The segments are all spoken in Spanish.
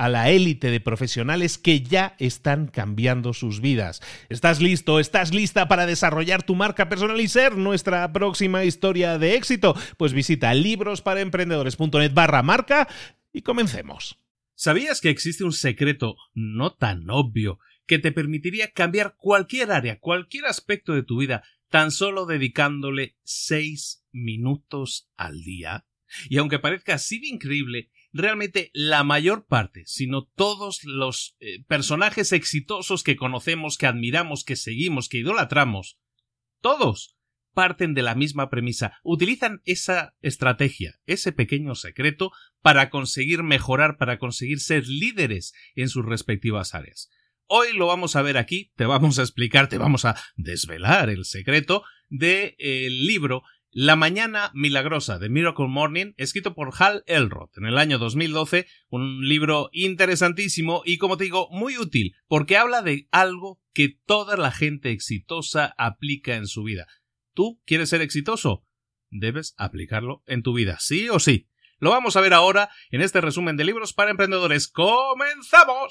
a la élite de profesionales que ya están cambiando sus vidas. ¿Estás listo? ¿Estás lista para desarrollar tu marca personal y ser nuestra próxima historia de éxito? Pues visita librosparaemprendedores.net barra marca y comencemos. ¿Sabías que existe un secreto no tan obvio que te permitiría cambiar cualquier área, cualquier aspecto de tu vida, tan solo dedicándole seis minutos al día? Y aunque parezca así de increíble, realmente la mayor parte, sino todos los eh, personajes exitosos que conocemos, que admiramos, que seguimos, que idolatramos, todos parten de la misma premisa, utilizan esa estrategia, ese pequeño secreto, para conseguir mejorar, para conseguir ser líderes en sus respectivas áreas. Hoy lo vamos a ver aquí, te vamos a explicar, te vamos a desvelar el secreto del de, libro la Mañana Milagrosa de Miracle Morning, escrito por Hal Elrod en el año 2012, un libro interesantísimo y, como te digo, muy útil, porque habla de algo que toda la gente exitosa aplica en su vida. ¿Tú quieres ser exitoso? Debes aplicarlo en tu vida, sí o sí. Lo vamos a ver ahora en este resumen de libros para emprendedores. ¡Comenzamos!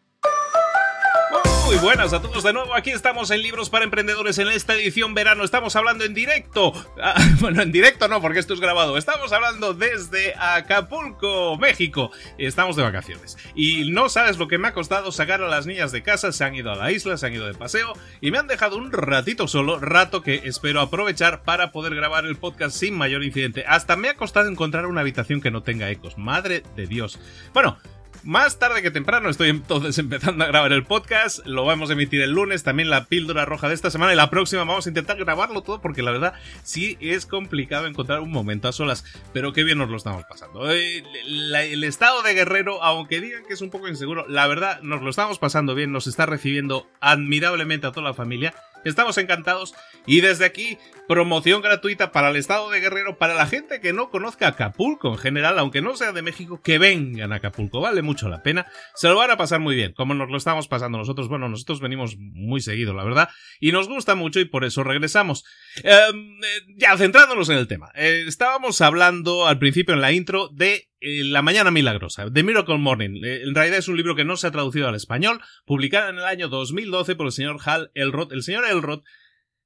Buenas a todos de nuevo. Aquí estamos en Libros para Emprendedores en esta edición verano. Estamos hablando en directo. Ah, bueno, en directo no, porque esto es grabado. Estamos hablando desde Acapulco, México. Estamos de vacaciones. Y no sabes lo que me ha costado sacar a las niñas de casa. Se han ido a la isla, se han ido de paseo y me han dejado un ratito solo, rato que espero aprovechar para poder grabar el podcast sin mayor incidente. Hasta me ha costado encontrar una habitación que no tenga ecos. Madre de Dios. Bueno, más tarde que temprano estoy entonces empezando a grabar el podcast. Lo vamos a emitir el lunes, también la píldora roja de esta semana y la próxima vamos a intentar grabarlo todo porque la verdad sí es complicado encontrar un momento a solas, pero qué bien nos lo estamos pasando. Eh, el, estado de guerrero, aunque digan que es un poco inseguro, la verdad nos lo estamos pasando bien, nos está recibiendo admirablemente a toda la familia Estamos encantados. Y desde aquí promoción gratuita para el estado de Guerrero, para la gente que no conozca Acapulco en general, aunque no sea de México, que vengan a Acapulco, vale mucho la pena, se lo van a pasar muy bien, como nos lo estamos pasando nosotros, bueno, nosotros venimos muy seguido, la verdad, y nos gusta mucho y por eso regresamos. Em, eh, ya, centrándonos en el tema, eh, estábamos hablando al principio en la intro de La Mañana Milagrosa, The Miracle Morning. en realidad es un libro que no se ha traducido al español, publicado en el año 2012 por el señor Hal Elrod. El señor Elrod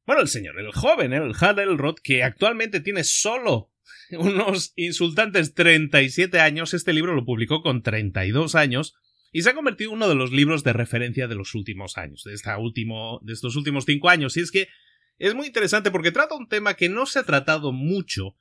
bueno, el señor, el joven, el Hal Elrod, que actualmente tiene solo unos insultantes 37 años, este libro lo publicó con 32 años y se ha convertido en uno de los libros de referencia de los últimos años, de, esta último, de estos últimos cinco años. Y es que es muy interesante porque trata un tema que no se ha tratado mucho,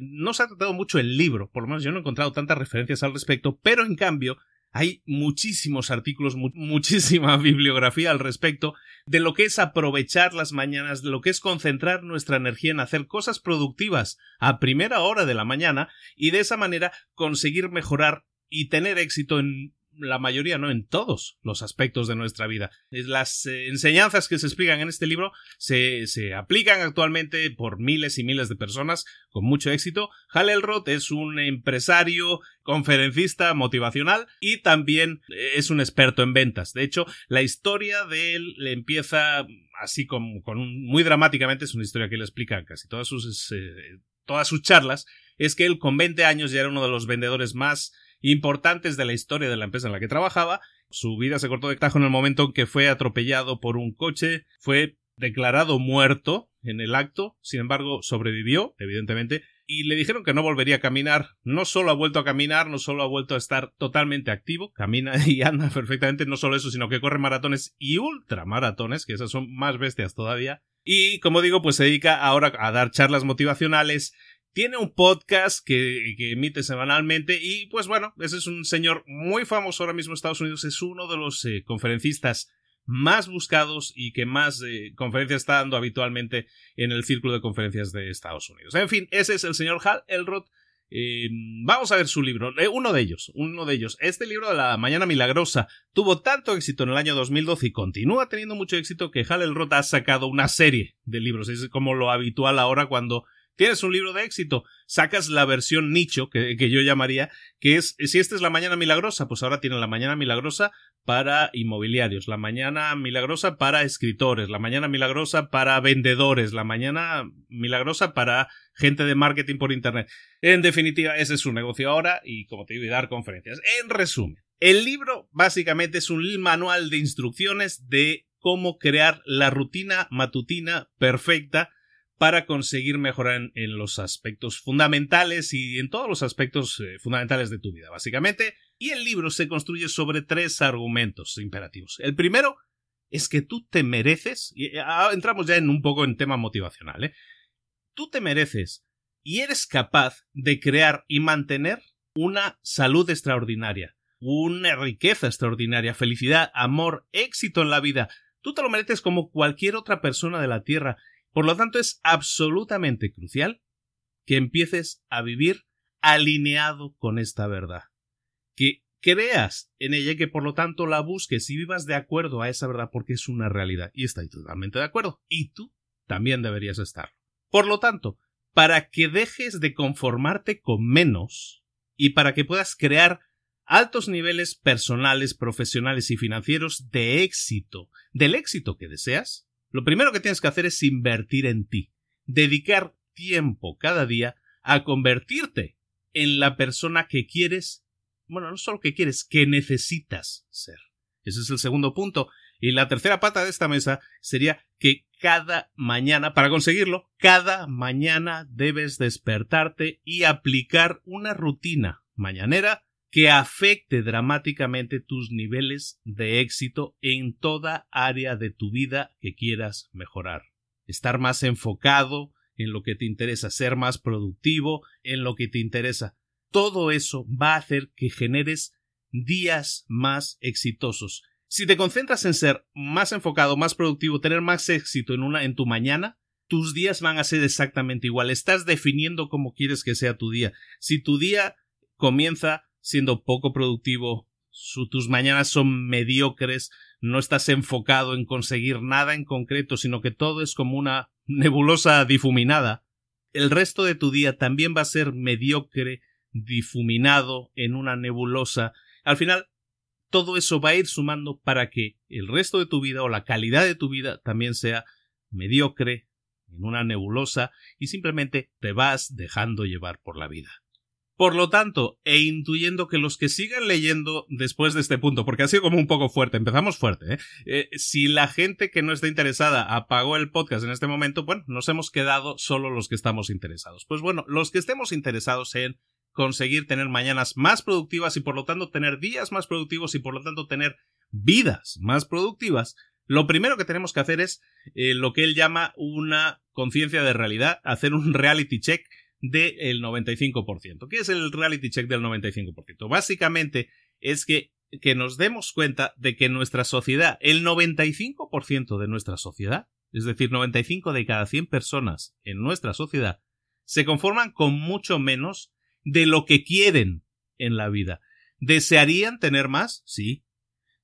no se ha tratado mucho el libro, por lo menos yo no he encontrado tantas referencias al respecto, pero en cambio hay muchísimos artículos, muchísima bibliografía al respecto de lo que es aprovechar las mañanas, de lo que es concentrar nuestra energía en hacer cosas productivas a primera hora de la mañana y de esa manera conseguir mejorar y tener éxito en la mayoría, no en todos los aspectos de nuestra vida. Las eh, enseñanzas que se explican en este libro se, se, aplican actualmente por miles y miles de personas con mucho éxito. Hal Elrod es un empresario, conferencista motivacional y también eh, es un experto en ventas. De hecho, la historia de él le empieza así como con un, muy dramáticamente, es una historia que le explica casi todas sus, eh, todas sus charlas, es que él con 20 años ya era uno de los vendedores más importantes de la historia de la empresa en la que trabajaba. Su vida se cortó de tajo en el momento en que fue atropellado por un coche, fue declarado muerto en el acto, sin embargo sobrevivió, evidentemente, y le dijeron que no volvería a caminar. No solo ha vuelto a caminar, no solo ha vuelto a estar totalmente activo, camina y anda perfectamente, no solo eso, sino que corre maratones y ultramaratones, que esas son más bestias todavía. Y como digo, pues se dedica ahora a dar charlas motivacionales, tiene un podcast que, emite semanalmente y pues bueno, ese es un señor muy famoso ahora mismo en Estados Unidos, es uno de los eh, conferencistas más buscados y que más eh, conferencias está dando habitualmente en el círculo de conferencias de Estados Unidos. En fin, ese es el señor Hal Elrod. Eh, vamos a ver su libro, uno de ellos, uno de ellos. Este libro de la Mañana Milagrosa tuvo tanto éxito en el año 2012 y continúa teniendo mucho éxito que Hal Elrod ha sacado una serie de libros. Es como lo habitual ahora cuando Tienes un libro de éxito, sacas la versión nicho, que, yo llamaría, que es, si esta es la mañana milagrosa, pues ahora tienen la mañana milagrosa para inmobiliarios, la mañana milagrosa para escritores, la mañana milagrosa para vendedores, la mañana milagrosa para gente de marketing por Internet. En definitiva, ese es su negocio ahora y, como te digo, y dar conferencias. En resumen, el libro básicamente es un manual de instrucciones de cómo crear la rutina matutina perfecta para conseguir mejorar en, los aspectos fundamentales y en todos los aspectos eh, fundamentales de tu vida, básicamente. Y el libro se construye sobre tres argumentos imperativos. El primero es que tú te mereces, y eh, ah, entramos ya en un poco en tema motivacional, ¿eh? Tú te mereces y eres capaz de crear y mantener una salud extraordinaria, una riqueza extraordinaria, felicidad, amor, éxito en la vida. Tú te lo mereces como cualquier otra persona de la Tierra por lo tanto, es absolutamente crucial que empieces a vivir alineado con esta verdad. Que creas en ella y que por lo tanto la busques y vivas de acuerdo a esa verdad porque es una realidad. Y estoy totalmente de acuerdo. Y tú también deberías estar. Por lo tanto, para que dejes de conformarte con menos y para que puedas crear altos niveles personales, profesionales y financieros de éxito, del éxito que deseas, lo primero que tienes que hacer es invertir en ti, dedicar tiempo cada día a convertirte en la persona que quieres, bueno, no solo que quieres, que necesitas ser. Ese es el segundo punto. Y la tercera pata de esta mesa sería que cada mañana, para conseguirlo, cada mañana debes despertarte y aplicar una rutina mañanera que afecte dramáticamente tus niveles de éxito en toda área de tu vida que quieras mejorar. Estar más enfocado en lo que te interesa, ser más productivo en lo que te interesa. Todo eso va a hacer que generes días más exitosos. Si te concentras en ser más enfocado, más productivo, tener más éxito en una en tu mañana, tus días van a ser exactamente igual. Estás definiendo cómo quieres que sea tu día. Si tu día comienza siendo poco productivo, tus mañanas son mediocres, no estás enfocado en conseguir nada en concreto, sino que todo es como una nebulosa difuminada, el resto de tu día también va a ser mediocre, difuminado en una nebulosa. Al final, todo eso va a ir sumando para que el resto de tu vida o la calidad de tu vida también sea mediocre, en una nebulosa, y simplemente te vas dejando llevar por la vida. Por lo tanto, e intuyendo que los que sigan leyendo después de este punto, porque ha sido como un poco fuerte, empezamos fuerte, ¿eh? ¿eh? si la gente que no está interesada apagó el podcast en este momento, bueno, nos hemos quedado solo los que estamos interesados. Pues bueno, los que estemos interesados en conseguir tener mañanas más productivas y por lo tanto tener días más productivos y por lo tanto tener vidas más productivas, lo primero que tenemos que hacer es eh, lo que él llama una conciencia de realidad, hacer un reality check del 95%. ¿Qué es el reality check del 95%? Básicamente es que, que nos demos cuenta de que nuestra sociedad, el 95% de nuestra sociedad, es decir, 95 de cada 100 personas en nuestra sociedad, se conforman con mucho menos de lo que quieren en la vida. ¿Desearían tener más? Sí.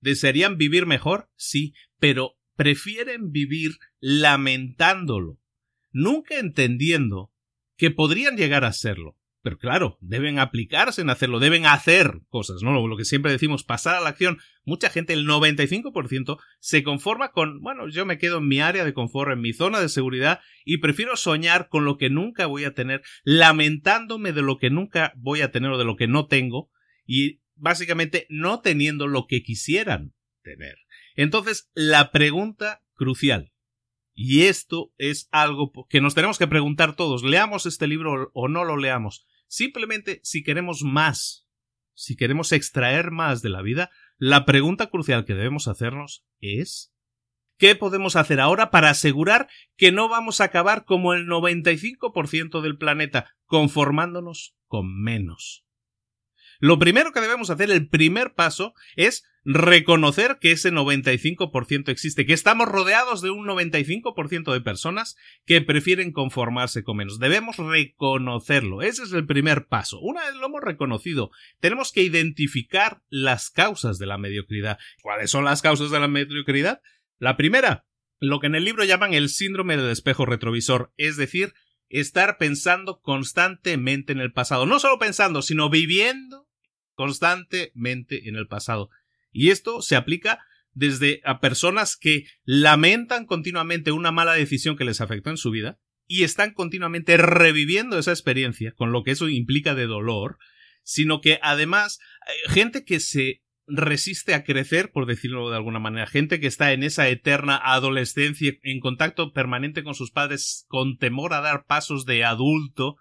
¿Desearían vivir mejor? Sí. Pero prefieren vivir lamentándolo, nunca entendiendo que podrían llegar a serlo. Pero claro, deben aplicarse en hacerlo, deben hacer cosas, ¿no? Lo que siempre decimos, pasar a la acción. Mucha gente, el 95%, se conforma con, bueno, yo me quedo en mi área de confort, en mi zona de seguridad, y prefiero soñar con lo que nunca voy a tener, lamentándome de lo que nunca voy a tener o de lo que no tengo, y básicamente no teniendo lo que quisieran tener. Entonces, la pregunta crucial, y esto es algo que nos tenemos que preguntar todos, leamos este libro o no lo leamos. Simplemente si queremos más, si queremos extraer más de la vida, la pregunta crucial que debemos hacernos es ¿qué podemos hacer ahora para asegurar que no vamos a acabar como el 95% del planeta, conformándonos con menos? Lo primero que debemos hacer, el primer paso, es reconocer que ese 95% existe, que estamos rodeados de un 95% de personas que prefieren conformarse con menos. Debemos reconocerlo. Ese es el primer paso. Una vez lo hemos reconocido, tenemos que identificar las causas de la mediocridad. ¿Cuáles son las causas de la mediocridad? La primera, lo que en el libro llaman el síndrome del espejo retrovisor, es decir, estar pensando constantemente en el pasado. No solo pensando, sino viviendo constantemente en el pasado. Y esto se aplica desde a personas que lamentan continuamente una mala decisión que les afectó en su vida y están continuamente reviviendo esa experiencia, con lo que eso implica de dolor, sino que además eh, gente que se resiste a crecer, por decirlo de alguna manera, gente que está en esa eterna adolescencia, en contacto permanente con sus padres, con temor a dar pasos de adulto,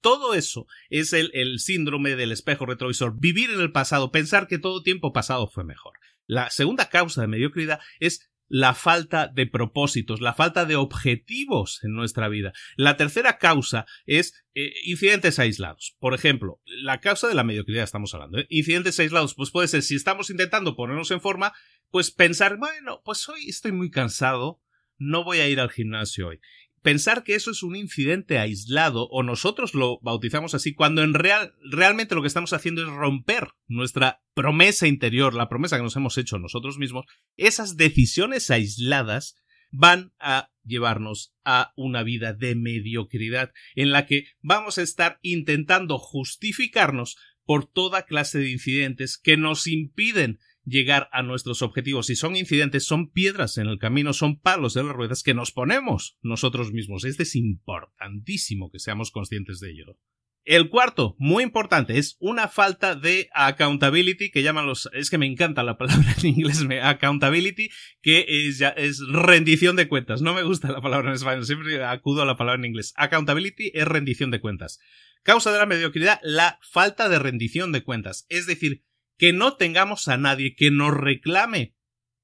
todo eso es el, el síndrome del espejo retrovisor, vivir en el pasado, pensar que todo tiempo pasado fue mejor. La segunda causa de mediocridad es la falta de propósitos, la falta de objetivos en nuestra vida. La tercera causa es eh, incidentes aislados. Por ejemplo, la causa de la mediocridad estamos hablando. ¿eh? Incidentes aislados, pues puede ser si estamos intentando ponernos en forma, pues pensar, bueno, pues hoy estoy muy cansado, no voy a ir al gimnasio hoy pensar que eso es un incidente aislado o nosotros lo bautizamos así cuando en real realmente lo que estamos haciendo es romper nuestra promesa interior, la promesa que nos hemos hecho nosotros mismos, esas decisiones aisladas van a llevarnos a una vida de mediocridad en la que vamos a estar intentando justificarnos por toda clase de incidentes que nos impiden llegar a nuestros objetivos. Si son incidentes, son piedras en el camino, son palos de las ruedas que nos ponemos nosotros mismos. Este es importantísimo que seamos conscientes de ello. El cuarto, muy importante, es una falta de accountability, que llaman los, es que me encanta la palabra en inglés, accountability, que es, es rendición de cuentas. No me gusta la palabra en español, siempre acudo a la palabra en inglés. Accountability es rendición de cuentas. Causa de la mediocridad, la falta de rendición de cuentas. Es decir, que no tengamos a nadie que nos reclame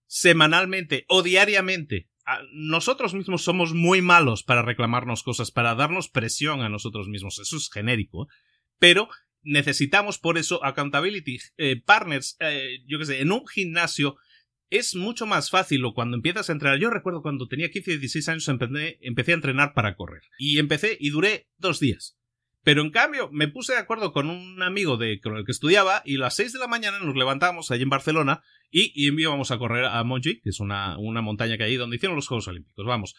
semanalmente o diariamente. Nosotros mismos somos muy malos para reclamarnos cosas, para darnos presión a nosotros mismos. Eso es genérico. Pero necesitamos por eso accountability eh, partners. Eh, yo qué sé, en un gimnasio es mucho más fácil o cuando empiezas a entrenar. Yo recuerdo cuando tenía 15 y 16 años empecé a entrenar para correr. Y empecé y duré dos días. Pero en cambio, me puse de acuerdo con un amigo de, con el que estudiaba y a las 6 de la mañana nos levantamos allí en Barcelona y, y a correr a Montjuic, que es una, una montaña que hay donde hicieron los Juegos Olímpicos. Vamos.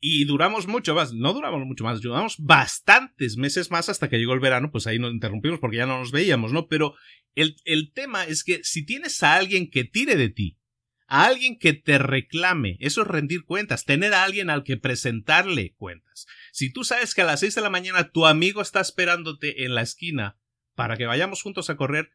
Y duramos mucho más, no duramos mucho más, duramos bastantes meses más hasta que llegó el verano, pues ahí nos interrumpimos porque ya no nos veíamos, ¿no? Pero el, el tema es que si tienes a alguien que tire de ti, a alguien que te reclame, eso es rendir cuentas, tener a alguien al que presentarle cuentas. Si tú sabes que a las 6 de la mañana tu amigo está esperándote en la esquina para que vayamos juntos a correr,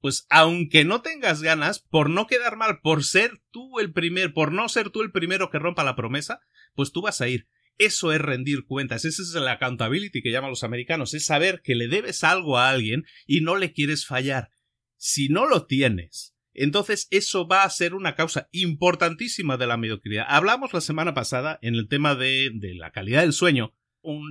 pues aunque no tengas ganas, por no quedar mal, por ser tú el primer, por no ser tú el primero que rompa la promesa, pues tú vas a ir. Eso es rendir cuentas, esa es la accountability que llaman los americanos, es saber que le debes algo a alguien y no le quieres fallar. Si no lo tienes, entonces eso va a ser una causa importantísima de la mediocridad. Hablamos la semana pasada en el tema de, de la calidad del sueño,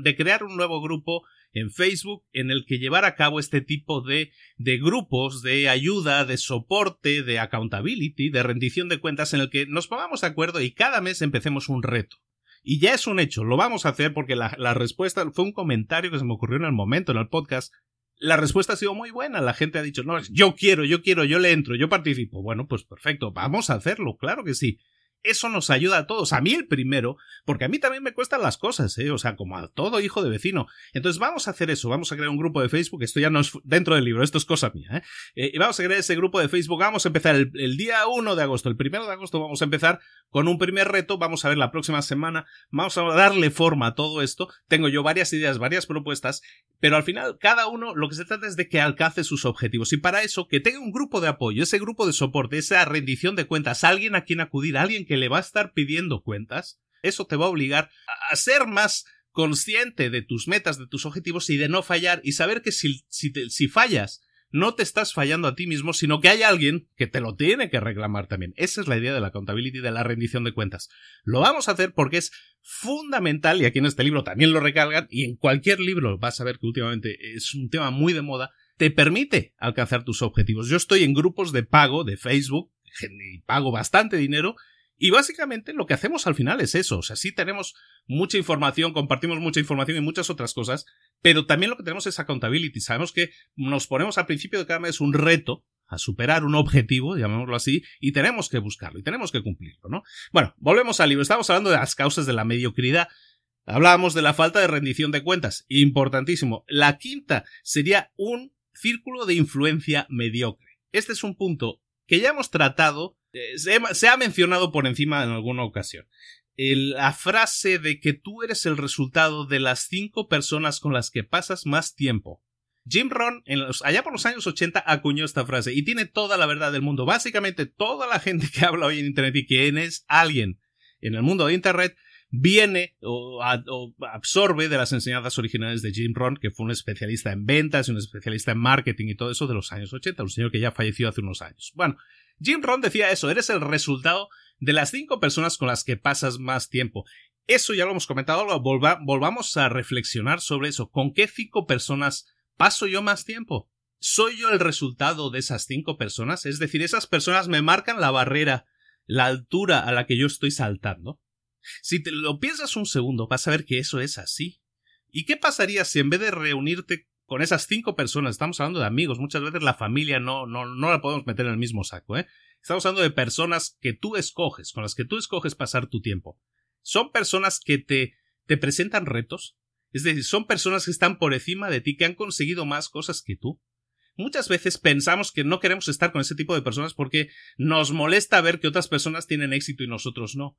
de crear un nuevo grupo en Facebook en el que llevar a cabo este tipo de, de grupos de ayuda, de soporte, de accountability, de rendición de cuentas en el que nos pongamos de acuerdo y cada mes empecemos un reto. Y ya es un hecho, lo vamos a hacer porque la, la respuesta fue un comentario que se me ocurrió en el momento en el podcast la respuesta ha sido muy buena. La gente ha dicho, no, yo quiero, yo quiero, yo le entro, yo participo. Bueno, pues perfecto, vamos a hacerlo, claro que sí. Eso nos ayuda a todos, a mí el primero, porque a mí también me cuestan las cosas, ¿eh? o sea, como a todo hijo de vecino. Entonces vamos a hacer eso, vamos a crear un grupo de Facebook, esto ya no es dentro del libro, esto es cosa mía, ¿eh? eh y vamos a crear ese grupo de Facebook, vamos a empezar el, día 1 de agosto, el primero de agosto vamos a empezar con un primer reto, vamos a ver la próxima semana, vamos a darle forma a todo esto, tengo yo varias ideas, varias propuestas, pero al final cada uno lo que se trata es de que alcance sus objetivos y para eso que tenga un grupo de apoyo, ese grupo de soporte, esa rendición de cuentas, alguien a quien acudir, alguien que le va a estar pidiendo cuentas, eso te va a obligar a ser más consciente de tus metas, de tus objetivos y de no fallar y saber que si, si, si fallas no te estás fallando a ti mismo, sino que hay alguien que te lo tiene que reclamar también. Esa es la idea de la accountability, de la rendición de cuentas. Lo vamos a hacer porque es fundamental, y aquí en este libro también lo recalgan, y en cualquier libro vas a ver que últimamente es un tema muy de moda, te permite alcanzar tus objetivos. Yo estoy en grupos de pago de Facebook, y pago bastante dinero, y básicamente lo que hacemos al final es eso. O sea, sí tenemos mucha información, compartimos mucha información y muchas otras cosas, pero también lo que tenemos es accountability. Sabemos que nos ponemos al principio de cada mes un reto a superar un objetivo, llamémoslo así, y tenemos que buscarlo y tenemos que cumplirlo, ¿no? Bueno, volvemos al libro. Estamos hablando de las causas de la mediocridad. Hablábamos de la falta de rendición de cuentas. Importantísimo. La quinta sería un círculo de influencia mediocre. Este es un punto que ya hemos tratado eh, se, ha mencionado por encima en alguna ocasión. la frase de que tú eres el resultado de las cinco personas con las que pasas más tiempo. Jim Ron, allá por los años 80, acuñó esta frase y tiene toda la verdad del mundo. Básicamente, toda la gente que habla hoy en Internet y quien es alguien en el mundo de Internet viene o, absorbe de las enseñanzas originales de Jim Ron, que fue un especialista en ventas y un especialista en marketing y todo eso de los años 80, un señor que ya falleció hace unos años. Bueno, Jim Ron decía eso, eres el resultado de las cinco personas con las que pasas más tiempo. Eso ya lo hemos comentado, volvamos a reflexionar sobre eso. ¿Con qué cinco personas paso yo más tiempo? ¿Soy yo el resultado de esas cinco personas? Es decir, esas personas me marcan la barrera, la altura a la que yo estoy saltando. Si te lo piensas un segundo, vas a ver que eso es así. ¿Y qué pasaría si en vez de reunirte con esas cinco personas, estamos hablando de amigos, muchas veces la familia no, no, no la podemos meter en el mismo saco, ¿eh? Estamos hablando de personas que tú escoges, con las que tú escoges pasar tu tiempo. Son personas que te, te presentan retos, es decir, son personas que están por encima de ti, que han conseguido más cosas que tú. Muchas veces pensamos que no queremos estar con ese tipo de personas porque nos molesta ver que otras personas tienen éxito y nosotros no.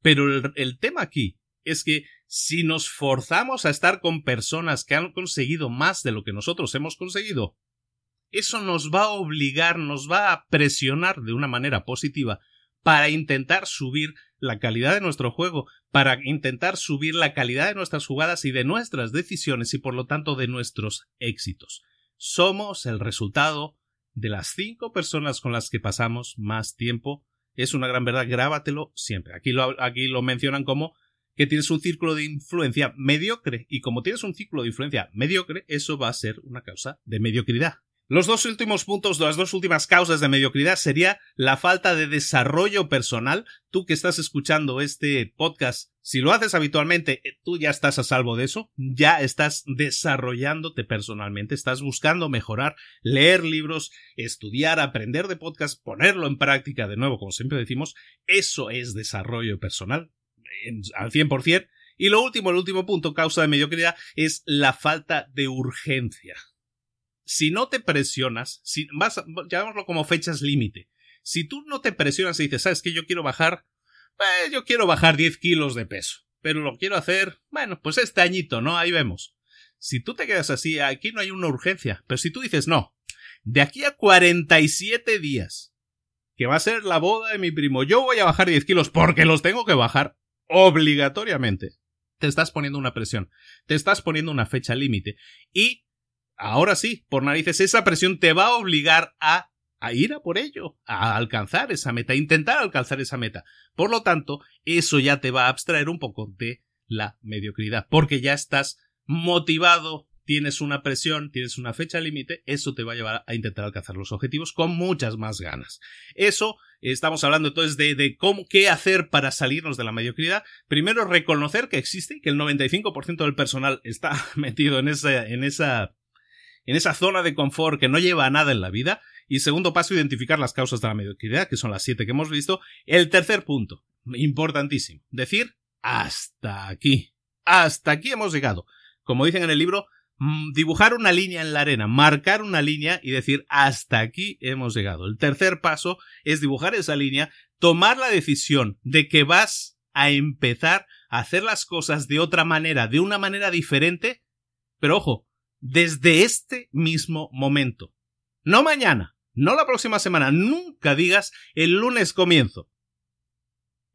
Pero el, tema aquí es que si nos forzamos a estar con personas que han conseguido más de lo que nosotros hemos conseguido, eso nos va a obligar, nos va a presionar de una manera positiva para intentar subir la calidad de nuestro juego, para intentar subir la calidad de nuestras jugadas y de nuestras decisiones y por lo tanto de nuestros éxitos. Somos el resultado de las cinco personas con las que pasamos más tiempo es una gran verdad, grábatelo siempre. Aquí lo, aquí lo mencionan como que tienes un círculo de influencia mediocre y como tienes un círculo de influencia mediocre, eso va a ser una causa de mediocridad. Los dos últimos puntos, las dos últimas causas de mediocridad sería la falta de desarrollo personal. Tú que estás escuchando este podcast, si lo haces habitualmente, eh, tú ya estás a salvo de eso, ya estás desarrollándote personalmente, estás buscando mejorar, leer libros, estudiar, aprender de podcast, ponerlo en práctica de nuevo, como siempre decimos, eso es desarrollo personal al 100%. Y lo último, el último punto, causa de mediocridad, es la falta de urgencia si no te presionas, si vas, llamémoslo como fechas límite. Si tú no te presionas y dices, ¿sabes que Yo quiero bajar, pues yo quiero bajar 10 kilos de peso, pero lo quiero hacer, bueno, pues este añito, ¿no? Ahí vemos. Si tú te quedas así, aquí no hay una urgencia, pero si tú dices, no, de aquí a 47 días, que va a ser la boda de mi primo, yo voy a bajar 10 kilos porque los tengo que bajar obligatoriamente. Te estás poniendo una presión, te estás poniendo una fecha límite y ahora sí, por narices, esa presión te va a obligar a, a ir a por ello, a alcanzar esa meta, a intentar alcanzar esa meta. Por lo tanto, eso ya te va a abstraer un poco de la mediocridad, porque ya estás motivado, tienes una presión, tienes una fecha límite, eso te va a llevar a intentar alcanzar los objetivos con muchas más ganas. Eso, estamos hablando entonces de, de cómo, qué hacer para salirnos de la mediocridad. Primero, reconocer que existe, que el 95% del personal está metido en esa, en esa en esa zona de confort que no lleva a nada en la vida. Y segundo paso, identificar las causas de la mediocridad, que son las siete que hemos visto. El tercer punto, importantísimo, decir hasta aquí. Hasta aquí hemos llegado. Como dicen en el libro, dibujar una línea en la arena, marcar una línea y decir hasta aquí hemos llegado. El tercer paso es dibujar esa línea, tomar la decisión de que vas a empezar a hacer las cosas de otra manera, de una manera diferente, pero ojo, desde este mismo momento. No mañana, no la próxima semana, nunca digas el lunes comienzo.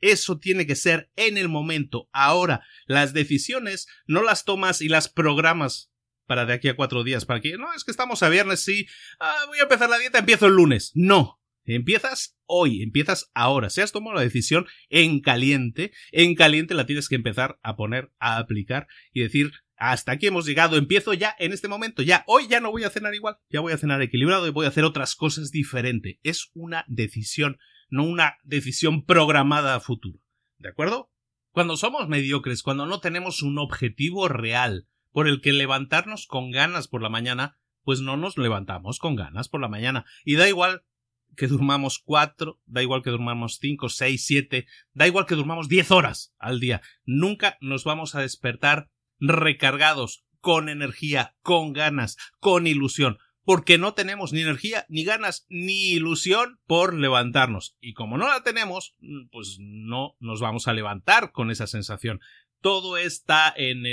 Eso tiene que ser en el momento, ahora. Las decisiones no las tomas y las programas para de aquí a cuatro días, para que no, es que estamos a viernes, sí, ah, voy a empezar la dieta, empiezo el lunes. No, Empiezas hoy, empiezas ahora. Si has tomado la decisión en caliente, en caliente la tienes que empezar a poner, a aplicar y decir, hasta aquí hemos llegado, empiezo ya en este momento, ya, hoy ya no voy a cenar igual, ya voy a cenar equilibrado y voy a hacer otras cosas diferentes. Es una decisión, no una decisión programada a futuro. ¿De acuerdo? Cuando somos mediocres, cuando no tenemos un objetivo real por el que levantarnos con ganas por la mañana, pues no nos levantamos con ganas por la mañana. Y da igual que durmamos cuatro, da igual que durmamos cinco, seis, siete, da igual que durmamos diez horas al día. Nunca nos vamos a despertar recargados, con energía, con ganas, con ilusión, porque no tenemos ni energía, ni ganas, ni ilusión por levantarnos. Y como no la tenemos, pues no nos vamos a levantar con esa sensación. Todo está en,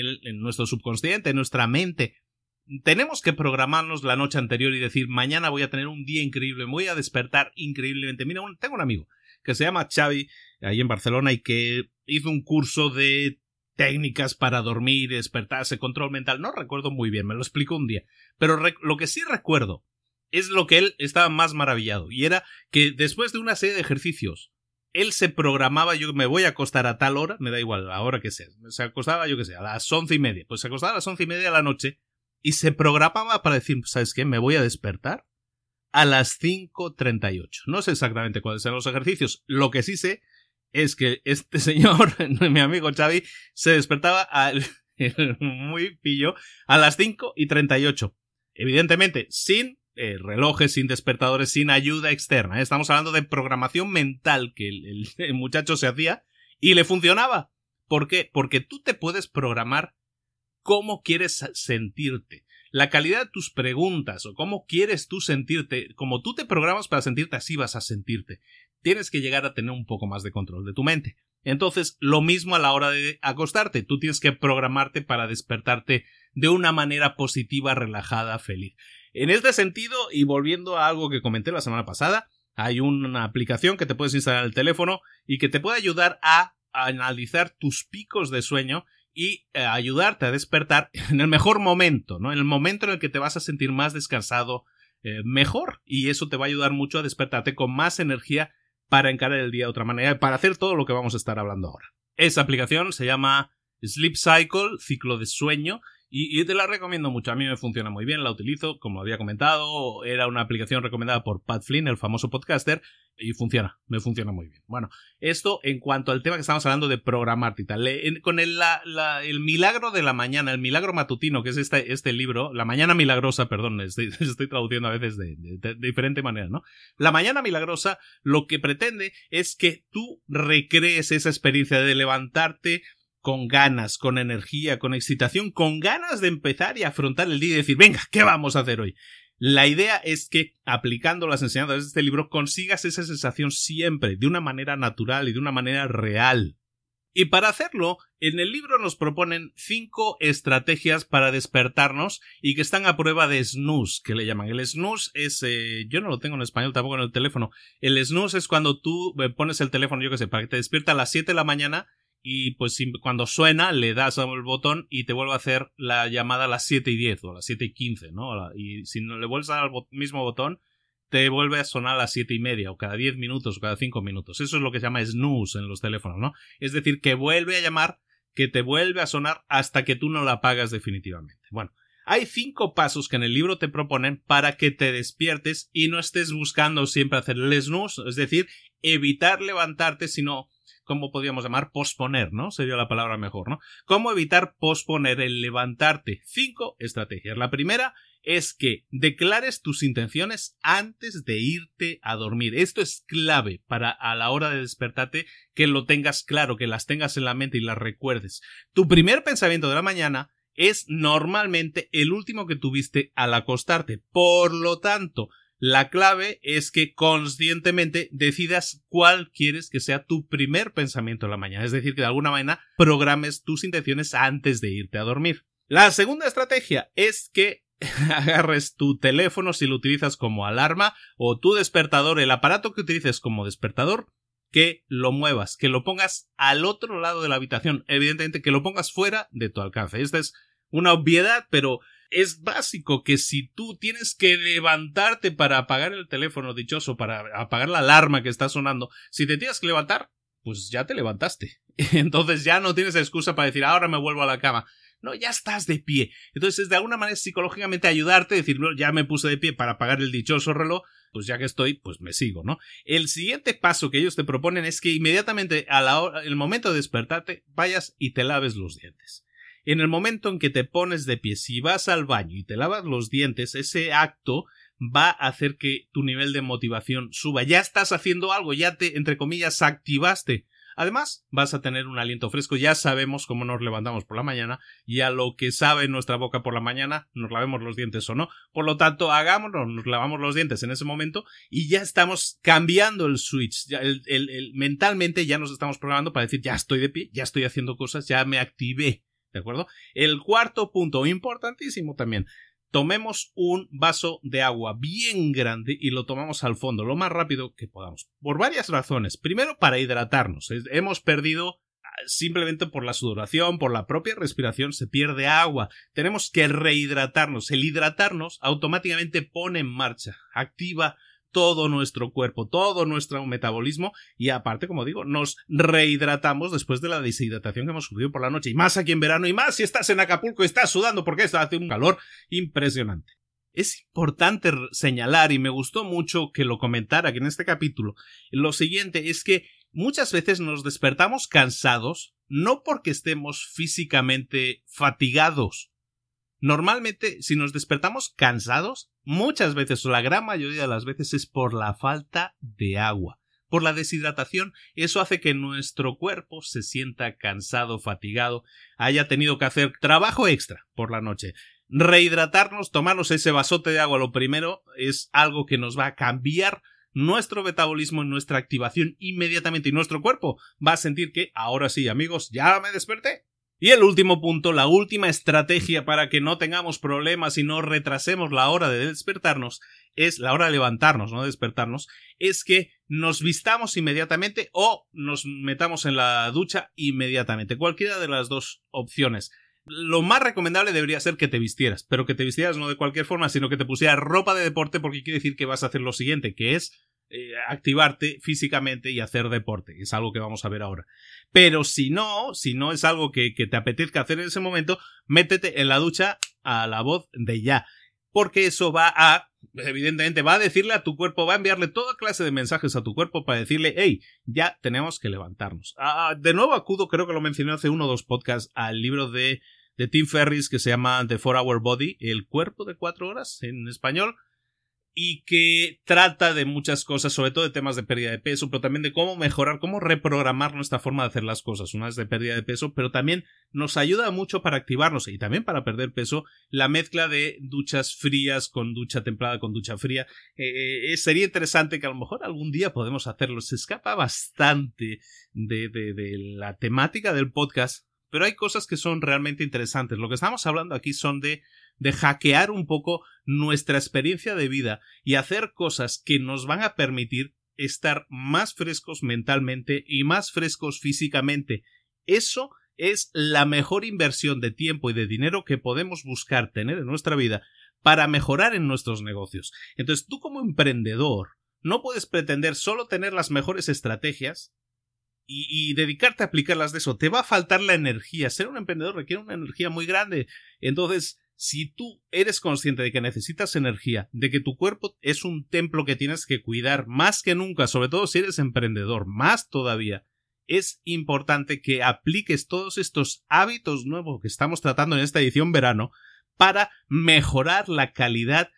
nuestro subconsciente, en nuestra mente. Tenemos que programarnos la noche anterior y decir, mañana voy a tener un día increíble, voy a despertar increíblemente. Mira, tengo un amigo que se llama Xavi, ahí en Barcelona, y que hizo un curso de técnicas para dormir despertarse, control mental. No recuerdo muy bien, me lo explico un día. Pero lo que sí recuerdo es lo que él estaba más maravillado. Y era que después de una serie de ejercicios, él se programaba, yo me voy a acostar a tal hora, me da igual, la hora que sea. Se acostaba, yo que sé, a las once y media. Pues se acostaba a las once y media de la noche y se programaba para decir, ¿sabes qué? Me voy a despertar a las 5.38. No sé exactamente cuáles son los ejercicios. Lo que sí sé es que este señor, mi amigo Xavi, se despertaba al, muy pillo a las 5 y 38. Evidentemente, sin eh, relojes, sin despertadores, sin ayuda externa. ¿eh? Estamos hablando de programación mental que el, muchacho se hacía y le funcionaba. ¿Por qué? Porque tú te puedes programar cómo quieres sentirte la calidad de tus preguntas o cómo quieres tú sentirte, como tú te programas para sentirte, así vas a sentirte tienes que llegar a tener un poco más de control de tu mente. Entonces, lo mismo a la hora de acostarte, tú tienes que programarte para despertarte de una manera positiva, relajada, feliz. En este sentido, y volviendo a algo que comenté la semana pasada, hay una aplicación que te puedes instalar en el teléfono y que te puede ayudar a analizar tus picos de sueño y eh, ayudarte a despertar en el mejor momento, ¿no? En el momento en el que te vas a sentir más descansado, eh, mejor. Y eso te va a ayudar mucho a despertarte con más energía para encarar el día de otra manera, para hacer todo lo que vamos a estar hablando ahora. Esa aplicación se llama Sleep Cycle, ciclo de sueño, y, te la recomiendo mucho. A mí me funciona muy bien, la utilizo, como había comentado. Era una aplicación recomendada por Pat Flynn, el famoso podcaster, y funciona, me funciona muy bien. Bueno, esto en cuanto al tema que estamos hablando de programarte y tal. con el, el milagro de la mañana, el milagro matutino, que es este, este libro, La Mañana Milagrosa, perdón, estoy, estoy traduciendo a veces de, de diferente manera, ¿no? La Mañana Milagrosa lo que pretende es que tú recrees esa experiencia de levantarte con ganas, con energía, con excitación, con ganas de empezar y afrontar el día y decir, venga, ¿qué vamos a hacer hoy? La idea es que, aplicando las enseñanzas de este libro, consigas esa sensación siempre, de una manera natural y de una manera real. Y para hacerlo, en el libro nos proponen cinco estrategias para despertarnos y que están a prueba de snooze, que le llaman. El snooze es, eh, yo no lo tengo en español tampoco en el teléfono. El snooze es cuando tú eh, pones el teléfono, yo que sé, para que te despierta a las 7 de la mañana y pues cuando suena le das al botón y te vuelve a hacer la llamada a las 7 y 10 o a las 7 y 15, ¿no? Y si no le vuelves al mismo botón, te vuelve a sonar a las 7 y media o cada 10 minutos o cada 5 minutos. Eso es lo que se llama snooze en los teléfonos, ¿no? Es decir, que vuelve a llamar, que te vuelve a sonar hasta que tú no la apagas definitivamente. Bueno, hay cinco pasos que en el libro te proponen para que te despiertes y no estés buscando siempre hacer el snooze, es decir, evitar levantarte, sino ¿cómo podríamos llamar? Posponer, ¿no? Sería la palabra mejor, ¿no? ¿Cómo evitar posponer el levantarte? Cinco estrategias. La primera es que declares tus intenciones antes de irte a dormir. Esto es clave para a la hora de despertarte que lo tengas claro, que las tengas en la mente y las recuerdes. Tu primer pensamiento de la mañana es normalmente el último que tuviste al acostarte. Por lo tanto, la clave es que conscientemente decidas cuál quieres que sea tu primer pensamiento en la mañana, es decir, que de alguna manera programes tus intenciones antes de irte a dormir. La segunda estrategia es que agarres tu teléfono si lo utilizas como alarma o tu despertador, el aparato que utilices como despertador, que lo muevas, que lo pongas al otro lado de la habitación, evidentemente que lo pongas fuera de tu alcance. Esta es una obviedad, pero es básico que si tú tienes que levantarte para apagar el teléfono dichoso, para apagar la alarma que está sonando, si te tienes que levantar, pues ya te levantaste. Entonces ya no tienes excusa para decir ahora me vuelvo a la cama. No, ya estás de pie. Entonces es de alguna manera psicológicamente ayudarte, decir, ya me puse de pie para apagar el dichoso reloj, pues ya que estoy, pues me sigo, ¿no? El siguiente paso que ellos te proponen es que inmediatamente a la hora, el momento de despertarte, vayas y te laves los dientes. En el momento en que te pones de pie, si vas al baño y te lavas los dientes, ese acto va a hacer que tu nivel de motivación suba. Ya estás haciendo algo, ya te, entre comillas, activaste. Además, vas a tener un aliento fresco. Ya sabemos cómo nos levantamos por la mañana y a lo que sabe nuestra boca por la mañana, nos lavemos los dientes o no. Por lo tanto, hagámoslo, nos lavamos los dientes en ese momento y ya estamos cambiando el switch. Mentalmente ya nos estamos programando para decir, ya estoy de pie, ya estoy haciendo cosas, ya me activé. ¿De acuerdo? El cuarto punto, importantísimo también. Tomemos un vaso de agua bien grande y lo tomamos al fondo lo más rápido que podamos. Por varias razones. Primero, para hidratarnos. Hemos perdido ah, simplemente por la sudoración, por la propia respiración, se pierde agua. Tenemos que rehidratarnos. El hidratarnos automáticamente pone en marcha, activa todo nuestro cuerpo, todo nuestro metabolismo y aparte, como digo, nos rehidratamos después de la deshidratación que hemos sufrido por la noche y más aquí en verano y más si estás en Acapulco y estás sudando porque está haciendo un calor impresionante. Es importante señalar y me gustó mucho que lo comentara que en este capítulo. Lo siguiente es que muchas veces nos despertamos cansados no porque estemos físicamente fatigados, Normalmente, si nos despertamos cansados, muchas veces o la gran mayoría de las veces es por la falta de agua. Por la deshidratación, eso hace que nuestro cuerpo se sienta cansado, fatigado, haya tenido que hacer trabajo extra por la noche. Rehidratarnos, tomarnos ese vasote de agua, lo primero es algo que nos va a cambiar nuestro metabolismo nuestra activación inmediatamente y nuestro cuerpo va a sentir que ahora sí, amigos, ya me desperté, y el último punto, la última estrategia para que no tengamos problemas y no retrasemos la hora de despertarnos, es la hora de levantarnos, no despertarnos, es que nos vistamos inmediatamente o nos metamos en la ducha inmediatamente. Cualquiera de las dos opciones. Lo más recomendable debería ser que te vistieras, pero que te vistieras no de cualquier forma, sino que te pusieras ropa de deporte porque quiere decir que vas a hacer lo siguiente, que es eh, activarte físicamente y hacer deporte. Es algo que vamos a ver ahora. Pero si no, si no es algo que, que te apetezca hacer en ese momento, métete en la ducha a la voz de ya. Porque eso va a evidentemente va a decirle a tu cuerpo, va a enviarle toda clase de mensajes a tu cuerpo para decirle, hey, ya tenemos que levantarnos. Ah, de nuevo acudo, creo que lo mencioné hace uno o dos podcasts, al libro de, de Tim Ferris que se llama The Four Hour Body, el cuerpo de cuatro horas en español, y que trata de muchas cosas, sobre todo de temas de pérdida de peso, pero también de cómo mejorar, cómo reprogramar nuestra forma de hacer las cosas. Una es de pérdida de peso, pero también nos ayuda mucho para activarnos y también para perder peso la mezcla de duchas frías con ducha templada con ducha fría. Eh, eh, sería interesante que a lo mejor algún día podemos hacerlo. Se escapa bastante de, de, de la temática del podcast, pero hay cosas que son realmente interesantes. Lo que estamos hablando aquí son de de hackear un poco nuestra experiencia de vida y hacer cosas que nos van a permitir estar más frescos mentalmente y más frescos físicamente. Eso es la mejor inversión de tiempo y de dinero que podemos buscar tener en nuestra vida para mejorar en nuestros negocios. Entonces tú como emprendedor no puedes pretender solo tener las mejores estrategias y, y, dedicarte a aplicarlas de eso. Te va a faltar la energía. Ser un emprendedor requiere una energía muy grande. Entonces, si tú eres consciente de que necesitas energía, de que tu cuerpo es un templo que tienes que cuidar más que nunca, sobre todo si eres emprendedor, más todavía, es importante que apliques todos estos hábitos nuevos que estamos tratando en esta edición verano para mejorar la calidad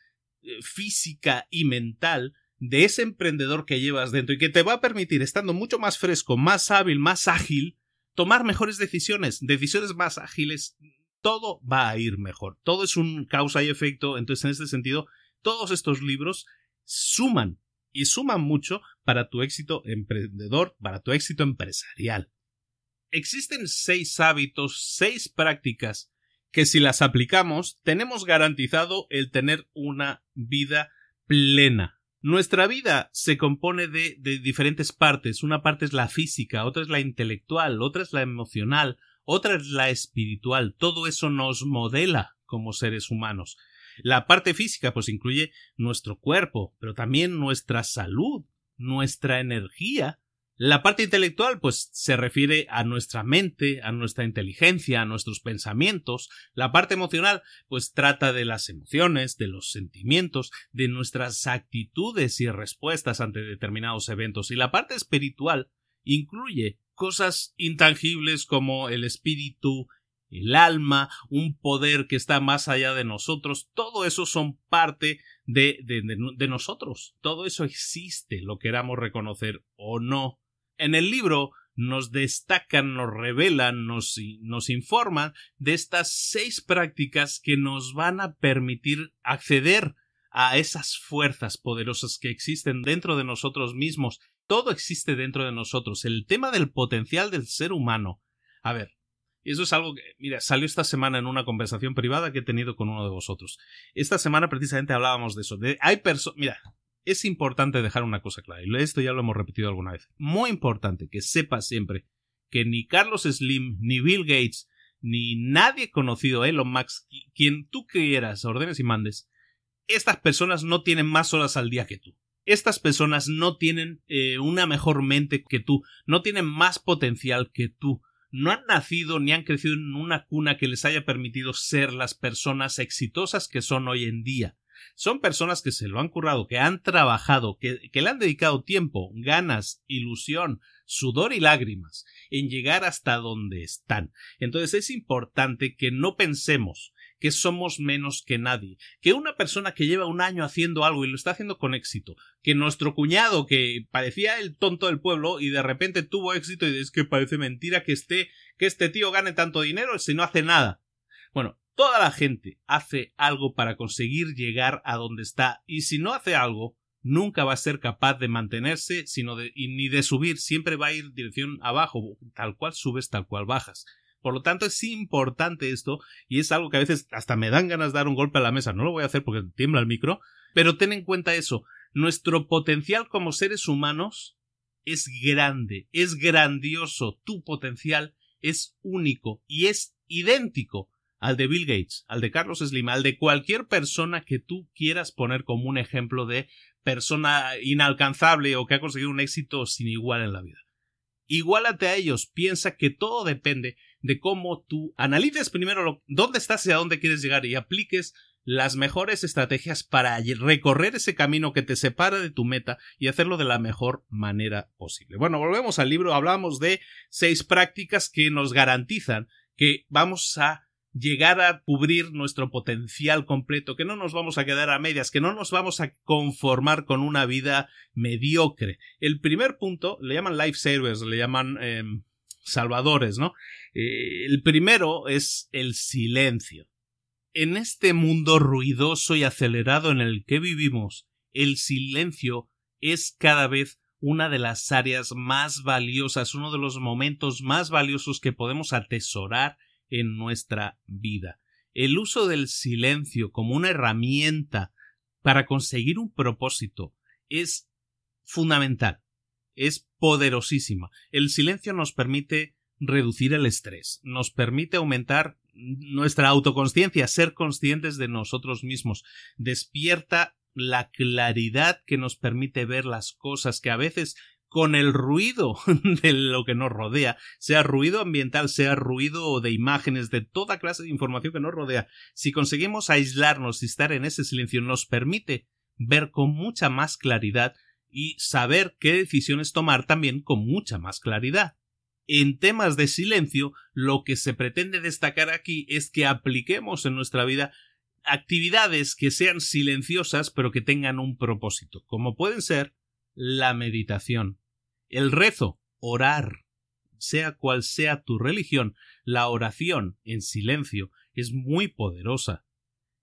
eh, física y mental de ese emprendedor que llevas dentro y que te va a permitir, estando mucho más fresco, más hábil, más ágil, tomar mejores decisiones, decisiones más ágiles, todo va a ir mejor. Todo es un causa y efecto. Entonces, en este sentido, todos estos libros suman y suman mucho para tu éxito emprendedor, para tu éxito empresarial. Existen seis hábitos, seis prácticas que si las aplicamos tenemos garantizado el tener una vida plena. Nuestra vida se compone de, de diferentes partes. Una parte es la física, otra es la intelectual, otra es la emocional, otra es la espiritual. Todo eso nos modela como seres humanos. La parte física pues incluye nuestro cuerpo, pero también nuestra salud, nuestra energía. La parte intelectual pues se refiere a nuestra mente, a nuestra inteligencia, a nuestros pensamientos. La parte emocional pues trata de las emociones, de los sentimientos, de nuestras actitudes y respuestas ante determinados eventos. Y la parte espiritual incluye cosas intangibles como el espíritu, el alma, un poder que está más allá de nosotros, todo eso son parte de, nosotros, todo eso existe, lo queramos reconocer o no. En el libro nos destacan, nos revelan, nos, nos informan de estas seis prácticas que nos van a permitir acceder a esas fuerzas poderosas que existen dentro de nosotros mismos todo existe dentro de nosotros. El tema del potencial del ser humano. A ver, eso es algo que, mira, salió esta semana en una conversación privada que he tenido con uno de vosotros. Esta semana precisamente hablábamos de eso. De, hay personas, mira, es importante dejar una cosa clara, y esto ya lo hemos repetido alguna vez. Muy importante que sepas siempre que ni Carlos Slim, ni Bill Gates, ni nadie conocido, Elon Musk, quien tú quieras, ordenes y mandes, estas personas no tienen más horas al día que tú estas personas no tienen eh, una mejor mente que tú, no tienen más potencial que tú, no han nacido ni han crecido en una cuna que les haya permitido ser las personas exitosas que son hoy en día. Son personas que se lo han currado, que han trabajado, que, que le han dedicado tiempo, ganas, ilusión, sudor y lágrimas en llegar hasta donde están. Entonces es importante que no pensemos que somos menos que nadie, que una persona que lleva un año haciendo algo y lo está haciendo con éxito, que nuestro cuñado que parecía el tonto del pueblo y de repente tuvo éxito y es que parece mentira que esté que este tío gane tanto dinero si no hace nada. Bueno, toda la gente hace algo para conseguir llegar a donde está y si no hace algo nunca va a ser capaz de mantenerse sino de, ni de subir, siempre va a ir dirección abajo, tal cual subes, tal cual bajas. Por lo tanto, es importante esto y es algo que a veces hasta me dan ganas de dar un golpe a la mesa. No lo voy a hacer porque tiembla el micro, pero ten en cuenta eso. Nuestro potencial como seres humanos es grande, es grandioso. Tu potencial es único y es idéntico al de Bill Gates, al de Carlos Slim, al de cualquier persona que tú quieras poner como un ejemplo de persona inalcanzable o que ha conseguido un éxito sin igual en la vida. Igualate a ellos, piensa que todo depende de cómo tú analices primero dónde estás y a dónde quieres llegar y apliques las mejores estrategias para recorrer ese camino que te separa de tu meta y hacerlo de la mejor manera posible. Bueno, volvemos al libro, hablamos de seis prácticas que nos garantizan que vamos a llegar a cubrir nuestro potencial completo, que no nos vamos a quedar a medias, que no nos vamos a conformar con una vida mediocre. El primer punto le llaman lifesavers, le llaman em, salvadores, ¿no? Eh, el primero es el silencio. En este mundo ruidoso y acelerado en el que vivimos, el silencio es cada vez una de las áreas más valiosas, uno de los momentos más valiosos que podemos atesorar en nuestra vida. El uso del silencio como una herramienta para conseguir un propósito es fundamental, es poderosísima. El silencio nos permite reducir el estrés, nos permite aumentar nuestra autoconsciencia, ser conscientes de nosotros mismos, despierta la claridad que nos permite ver las cosas que a veces con el ruido de lo que nos rodea, sea ruido ambiental, sea ruido de imágenes, de toda clase de información que nos rodea, si conseguimos aislarnos y estar en ese silencio, nos permite ver con mucha más claridad y saber qué decisiones tomar también con mucha más claridad en temas de silencio, lo que se pretende destacar aquí es que apliquemos en nuestra vida actividades que sean silenciosas pero que tengan un propósito, como pueden ser la meditación, el rezo, orar, sea cual sea tu religión, la oración en silencio es muy poderosa.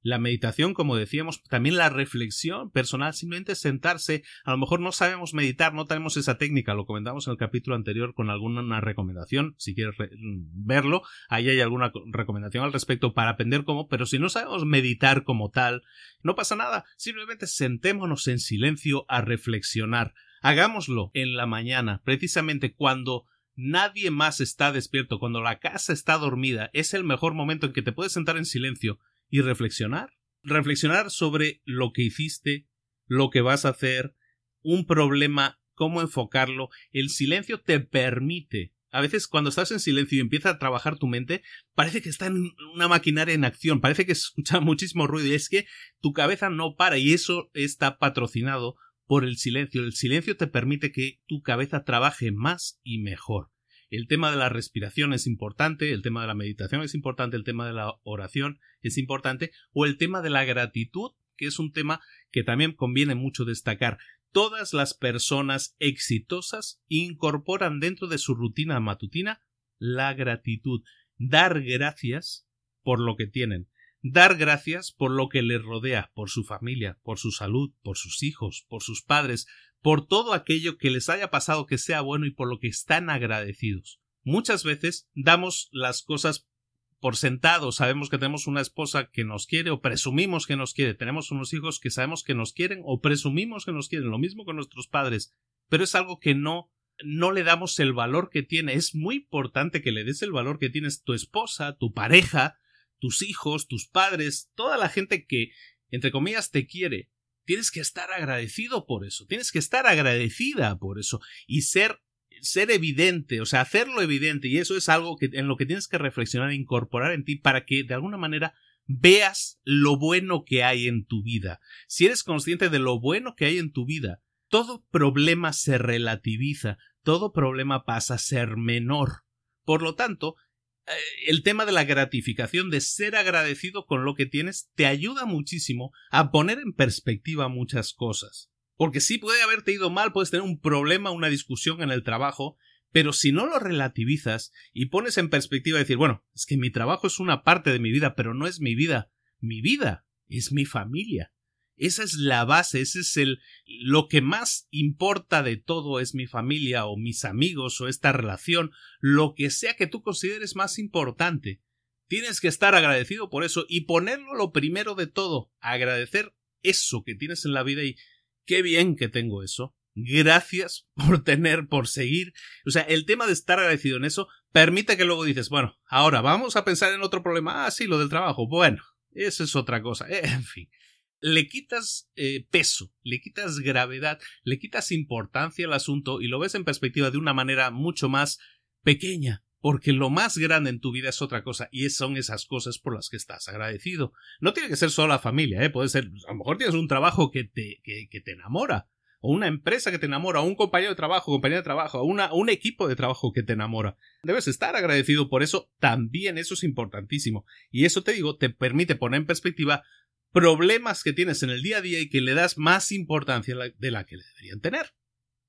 La meditación, como decíamos, también la reflexión personal, simplemente sentarse, a lo mejor no sabemos meditar, no tenemos esa técnica, lo comentamos en el capítulo anterior con alguna recomendación, si quieres verlo, ahí hay alguna recomendación al respecto para aprender cómo, pero si no sabemos meditar como tal, no pasa nada, simplemente sentémonos en silencio a reflexionar. Hagámoslo en la mañana, precisamente cuando nadie más está despierto, cuando la casa está dormida, es el mejor momento en que te puedes sentar en silencio y reflexionar. Reflexionar sobre lo que hiciste, lo que vas a hacer, un problema, cómo enfocarlo. El silencio te permite. A veces cuando estás en silencio y empieza a trabajar tu mente, parece que está en una maquinaria en acción, parece que escucha muchísimo ruido y es que tu cabeza no para y eso está patrocinado por el silencio. El silencio te permite que tu cabeza trabaje más y mejor. El tema de la respiración es importante, el tema de la meditación es importante, el tema de la oración es importante, o el tema de la gratitud, que es un tema que también conviene mucho destacar. Todas las personas exitosas incorporan dentro de su rutina matutina la gratitud, dar gracias por lo que tienen, dar gracias por lo que les rodea, por su familia, por su salud, por sus hijos, por sus padres, por todo aquello que les haya pasado que sea bueno y por lo que están agradecidos. Muchas veces damos las cosas por sentado, sabemos que tenemos una esposa que nos quiere o presumimos que nos quiere, tenemos unos hijos que sabemos que nos quieren o presumimos que nos quieren, lo mismo con nuestros padres, pero es algo que no no le damos el valor que tiene. Es muy importante que le des el valor que tienes tu esposa, tu pareja, tus hijos, tus padres, toda la gente que, entre comillas, te quiere tienes que estar agradecido por eso, tienes que estar agradecida por eso y ser ser evidente, o sea, hacerlo evidente y eso es algo que en lo que tienes que reflexionar e incorporar en ti para que de alguna manera veas lo bueno que hay en tu vida. Si eres consciente de lo bueno que hay en tu vida, todo problema se relativiza, todo problema pasa a ser menor. Por lo tanto, el tema de la gratificación, de ser agradecido con lo que tienes, te ayuda muchísimo a poner en perspectiva muchas cosas. Porque sí puede haberte ido mal, puedes tener un problema, una discusión en el trabajo, pero si no lo relativizas y pones en perspectiva decir, bueno, es que mi trabajo es una parte de mi vida, pero no es mi vida. Mi vida es mi familia. Esa es la base, ese es el lo que más importa de todo es mi familia o mis amigos o esta relación, lo que sea que tú consideres más importante. Tienes que estar agradecido por eso y ponerlo lo primero de todo, agradecer eso que tienes en la vida y qué bien que tengo eso. gracias por tener, por seguir. O sea, el tema de estar agradecido en eso permite que luego dices, bueno, ahora vamos a pensar en otro problema. Ah, sí, lo del trabajo. Bueno, eso es otra cosa. En fin. Le quitas eh, peso, le quitas gravedad, le quitas importancia al asunto y lo ves en perspectiva de una manera mucho más pequeña, porque lo más grande en tu vida es otra cosa y son esas cosas por las que estás agradecido. No tiene que ser solo la familia, ¿eh? puede ser, a lo mejor tienes un trabajo que te, que, te enamora, o una empresa que te enamora, o un compañero de trabajo, compañera de trabajo, o una, un equipo de trabajo que te enamora. Debes estar agradecido por eso, también eso es importantísimo. Y eso te digo, te permite poner en perspectiva problemas que tienes en el día a día y que le das más importancia de la que le deberían tener.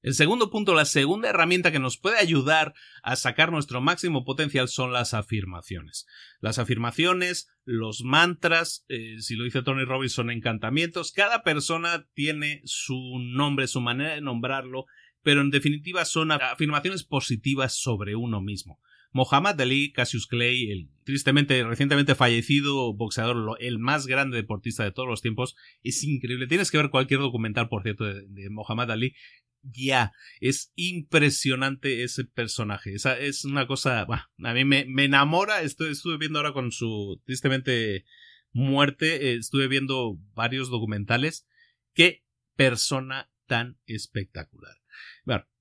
El segundo punto, la segunda herramienta que nos puede ayudar a sacar nuestro máximo potencial son las afirmaciones. Las afirmaciones, los mantras, eh, si lo dice Tony Robbins, son encantamientos. Cada persona tiene su nombre, su manera de nombrarlo, pero en definitiva son afirmaciones positivas sobre uno mismo. Mohamed Ali, Cassius Clay, el tristemente recientemente fallecido boxeador, el más grande deportista de todos los tiempos, es increíble. Tienes que ver cualquier documental, por cierto, de, Mohamed Ali ya. Es impresionante ese personaje. Esa es una cosa. a mí me, me enamora. Estoy, estuve viendo ahora con su tristemente muerte. Eh, estuve viendo varios documentales. Qué persona tan espectacular.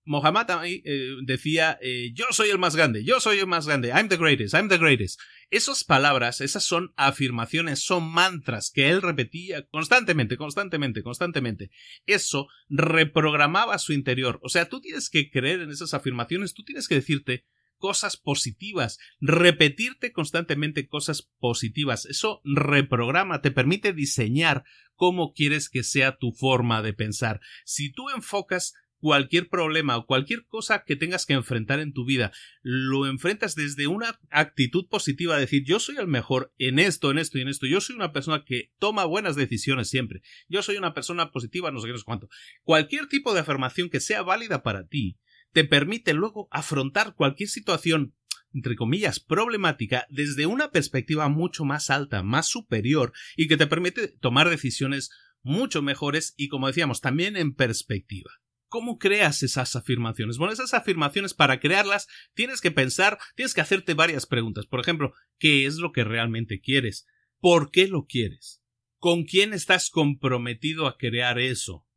Mohamed eh, decía, eh, yo soy el más grande, yo soy el más grande, I'm the greatest, I'm the greatest. Esas palabras, esas son afirmaciones, son mantras que él repetía constantemente, constantemente, constantemente. Eso reprogramaba su interior. O sea, tú tienes que creer en esas afirmaciones, tú tienes que decirte cosas positivas, repetirte constantemente cosas positivas. Eso reprograma, te permite diseñar cómo quieres que sea tu forma de pensar. Si tú enfocas cualquier problema o cualquier cosa que tengas que enfrentar en tu vida, lo enfrentas desde una actitud positiva, decir yo soy el mejor en esto, en esto y en esto, yo soy una persona que toma buenas decisiones siempre, yo soy una persona positiva, no sé qué, no sé cuánto. Cualquier tipo de afirmación que sea válida para ti, te permite luego afrontar cualquier situación entre comillas, problemática desde una perspectiva mucho más alta, más superior y que te permite tomar decisiones mucho mejores y, como decíamos, también en perspectiva. ¿Cómo creas esas afirmaciones? Bueno, esas afirmaciones para crearlas tienes que pensar, tienes que hacerte varias preguntas. Por ejemplo, ¿qué es lo que realmente quieres? ¿Por qué lo quieres? ¿Con quién estás comprometido a crear eso?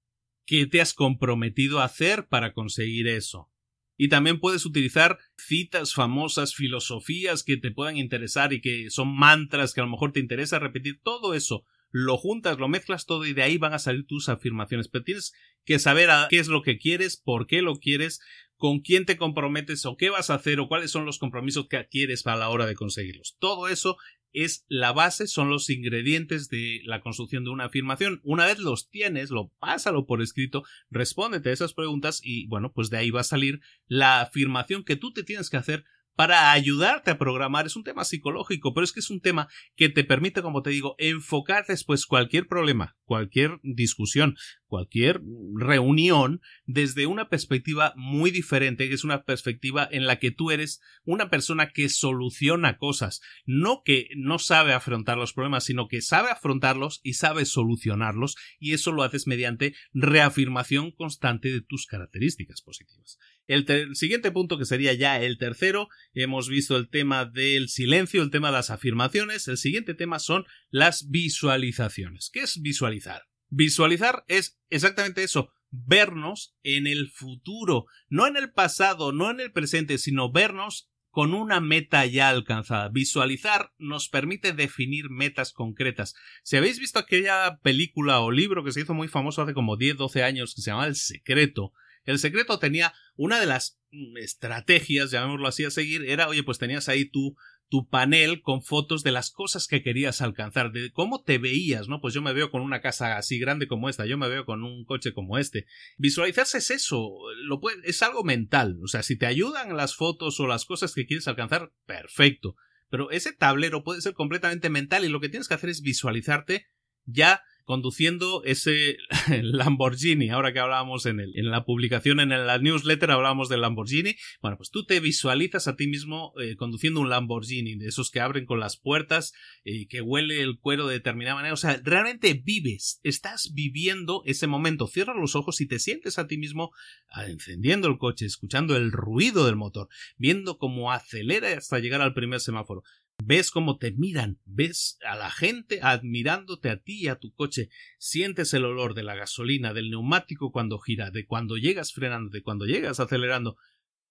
¿Qué te has comprometido a hacer para conseguir eso? Y también puedes utilizar citas famosas, filosofías que te puedan interesar y que son mantras que a lo mejor te interesa repetir. Todo eso lo juntas, lo mezclas todo y de ahí van a salir tus afirmaciones. Pero tienes que saber qué es lo que quieres, por qué lo quieres, con quién te comprometes o qué vas a hacer o cuáles son los compromisos que quieres a la hora de conseguirlos. Todo eso es la base, son los ingredientes de la construcción de una afirmación. Una vez los tienes, lo pásalo por escrito, respóndete a esas preguntas y bueno, pues de ahí va a salir la afirmación que tú te tienes que hacer para ayudarte a programar. Es un tema psicológico, pero es que es un tema que te permite, como te digo, enfocar después cualquier problema, cualquier discusión, cualquier reunión desde una perspectiva muy diferente, que es una perspectiva en la que tú eres una persona que soluciona cosas, no que no sabe afrontar los problemas, sino que sabe afrontarlos y sabe solucionarlos, y eso lo haces mediante reafirmación constante de tus características positivas. El, siguiente punto, que sería ya el tercero, hemos visto el tema del silencio, el tema de las afirmaciones. El siguiente tema son las visualizaciones. ¿Qué es visualizar? Visualizar es exactamente eso, vernos en el futuro, no en el pasado, no en el presente, sino vernos con una meta ya alcanzada. Visualizar nos permite definir metas concretas. Si habéis visto aquella película o libro que se hizo muy famoso hace como 10, 12 años que se llama El Secreto, el secreto tenía una de las mm, estrategias, llamémoslo así, a seguir, era, oye, pues tenías ahí tu, tu panel con fotos de las cosas que querías alcanzar, de cómo te veías, ¿no? Pues yo me veo con una casa así grande como esta, yo me veo con un coche como este. Visualizarse es eso, lo es algo mental, o sea, si te ayudan las fotos o las cosas que quieres alcanzar, perfecto. Pero ese tablero puede ser completamente mental y lo que tienes que hacer es visualizarte ya conduciendo ese Lamborghini, ahora que hablábamos en, el, en la publicación, en la newsletter hablábamos del Lamborghini, bueno, pues tú te visualizas a ti mismo eh, conduciendo un Lamborghini, de esos que abren con las puertas y que huele el cuero de determinada manera, o sea, realmente vives, estás viviendo ese momento, cierras los ojos y te sientes a ti mismo ah, encendiendo el coche, escuchando el ruido del motor, viendo cómo acelera hasta llegar al primer semáforo ves cómo te miran, ves a la gente admirándote a ti y a tu coche, sientes el olor de la gasolina, del neumático cuando gira, de cuando llegas frenando, de cuando llegas acelerando,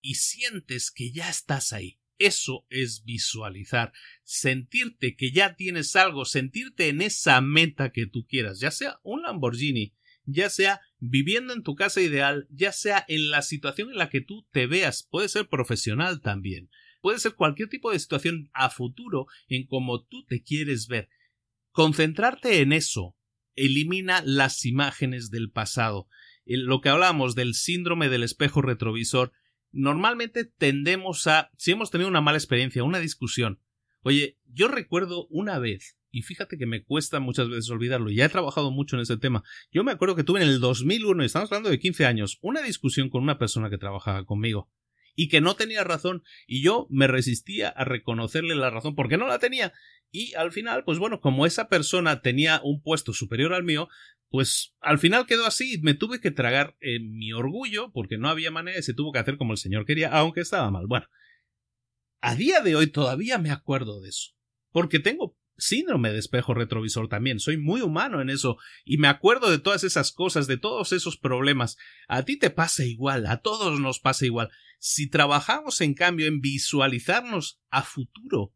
y sientes que ya estás ahí. Eso es visualizar, sentirte que ya tienes algo, sentirte en esa meta que tú quieras, ya sea un Lamborghini, ya sea viviendo en tu casa ideal, ya sea en la situación en la que tú te veas, puede ser profesional también puede ser cualquier tipo de situación a futuro en cómo tú te quieres ver. Concentrarte en eso elimina las imágenes del pasado. Lo que hablamos del síndrome del espejo retrovisor, normalmente tendemos a, si hemos tenido una mala experiencia, una discusión, oye, yo recuerdo una vez, y fíjate que me cuesta muchas veces olvidarlo, ya he trabajado mucho en ese tema, yo me acuerdo que tuve en el 2001, y estamos hablando de 15 años, una discusión con una persona que trabajaba conmigo y que no tenía razón y yo me resistía a reconocerle la razón porque no la tenía. Y al final pues bueno como esa persona tenía un puesto superior al mío pues al final quedó así me tuve que tragar en mi orgullo porque no había manera se tuvo que hacer como el señor quería aunque estaba mal. Bueno a día de hoy todavía me acuerdo de eso porque tengo síndrome de espejo retrovisor también. Soy muy humano en eso y me acuerdo de todas esas cosas, de todos esos problemas. A ti te pasa igual, a todos nos pasa igual. Si trabajamos en cambio en visualizarnos a futuro,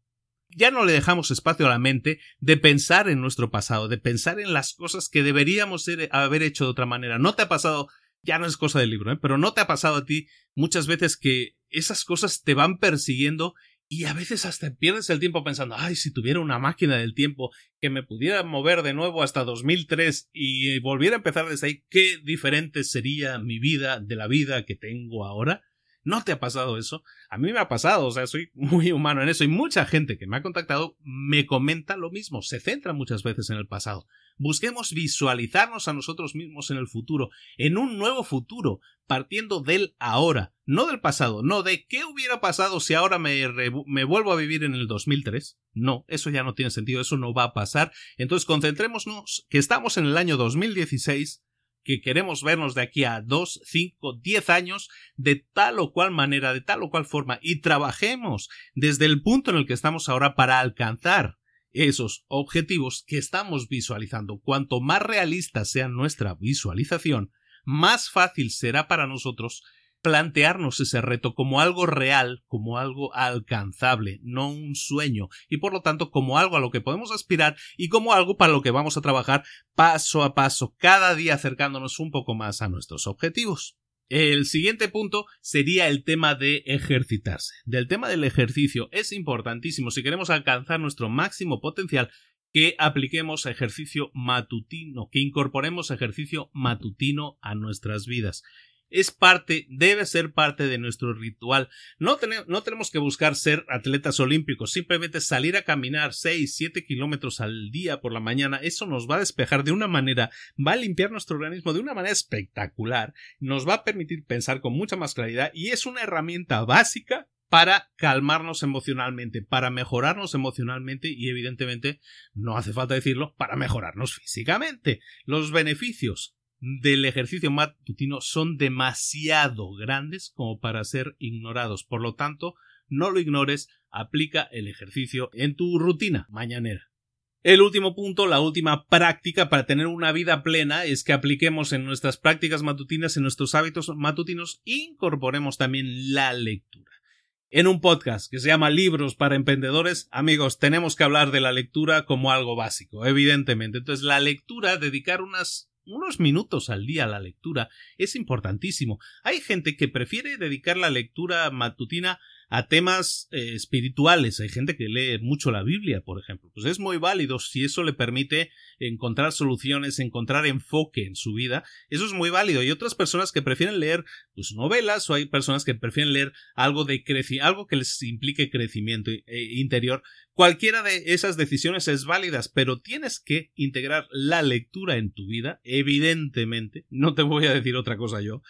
ya no le dejamos espacio a la mente de pensar en nuestro pasado, de pensar en las cosas que deberíamos haber hecho de otra manera. ¿No te ha pasado? Ya no es cosa del libro, ¿eh? pero no te ha pasado a ti muchas veces que esas cosas te van persiguiendo y a veces hasta pierdes el tiempo pensando, ay, si tuviera una máquina del tiempo que me pudiera mover de nuevo hasta 2003 y volviera a empezar desde ahí, qué diferente sería mi vida de la vida que tengo ahora. ¿No te ha pasado eso? A mí me ha pasado, o sea, soy muy humano en eso y mucha gente que me ha contactado me comenta lo mismo, se centra muchas veces en el pasado. Busquemos visualizarnos a nosotros mismos en el futuro, en un nuevo futuro, partiendo del ahora, no del pasado, no de qué hubiera pasado si ahora me, me vuelvo a vivir en el 2003. No, eso ya no tiene sentido, eso no va a pasar. Entonces concentrémonos que estamos en el año 2016 que queremos vernos de aquí a dos, cinco, diez años de tal o cual manera, de tal o cual forma, y trabajemos desde el punto en el que estamos ahora para alcanzar esos objetivos que estamos visualizando. Cuanto más realista sea nuestra visualización, más fácil será para nosotros plantearnos ese reto como algo real, como algo alcanzable, no un sueño, y por lo tanto como algo a lo que podemos aspirar y como algo para lo que vamos a trabajar paso a paso, cada día acercándonos un poco más a nuestros objetivos. El siguiente punto sería el tema de ejercitarse. Del tema del ejercicio es importantísimo si queremos alcanzar nuestro máximo potencial que apliquemos ejercicio matutino, que incorporemos ejercicio matutino a nuestras vidas es parte, debe ser parte de nuestro ritual. No, no tenemos que buscar ser atletas olímpicos, simplemente salir a caminar 6, 7 kilómetros al día por la mañana, eso nos va a despejar de una manera, va a limpiar nuestro organismo de una manera espectacular, nos va a permitir pensar con mucha más claridad y es una herramienta básica para calmarnos emocionalmente, para mejorarnos emocionalmente y evidentemente, no hace falta decirlo, para mejorarnos físicamente. Los beneficios del ejercicio matutino son demasiado grandes como para ser ignorados. Por lo tanto, no lo ignores, aplica el ejercicio en tu rutina mañanera. El último punto, la última práctica para tener una vida plena es que apliquemos en nuestras prácticas matutinas, en nuestros hábitos matutinos, incorporemos también la lectura. En un podcast que se llama Libros para Emprendedores, amigos, tenemos que hablar de la lectura como algo básico, evidentemente. Entonces, la lectura, dedicar unas unos minutos al día a la lectura es importantísimo. Hay gente que prefiere dedicar la lectura matutina a temas eh, espirituales. Hay gente que lee mucho la Biblia, por ejemplo. Pues es muy válido si eso le permite encontrar soluciones, encontrar enfoque en su vida. Eso es muy válido. Hay otras personas que prefieren leer pues, novelas o hay personas que prefieren leer algo de algo que les implique crecimiento eh, interior. Cualquiera de esas decisiones es válida, pero tienes que integrar la lectura en tu vida, evidentemente. No te voy a decir otra cosa yo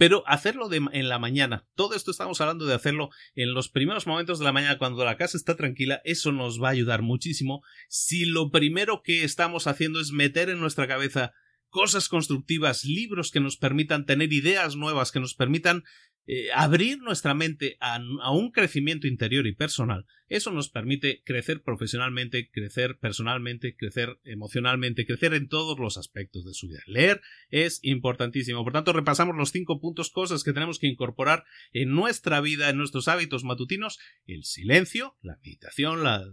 pero hacerlo en la mañana. Todo esto estamos hablando de hacerlo en los primeros momentos de la mañana cuando la casa está tranquila. Eso nos va a ayudar muchísimo. Si lo primero que estamos haciendo es meter en nuestra cabeza cosas constructivas, libros que nos permitan tener ideas nuevas, que nos permitan eh, abrir nuestra mente a, un crecimiento interior y personal, eso nos permite crecer profesionalmente, crecer personalmente, crecer emocionalmente, crecer en todos los aspectos de su vida. Leer es importantísimo. Por tanto, repasamos los cinco puntos, cosas que tenemos que incorporar en nuestra vida, en nuestros hábitos matutinos. El silencio, la meditación, la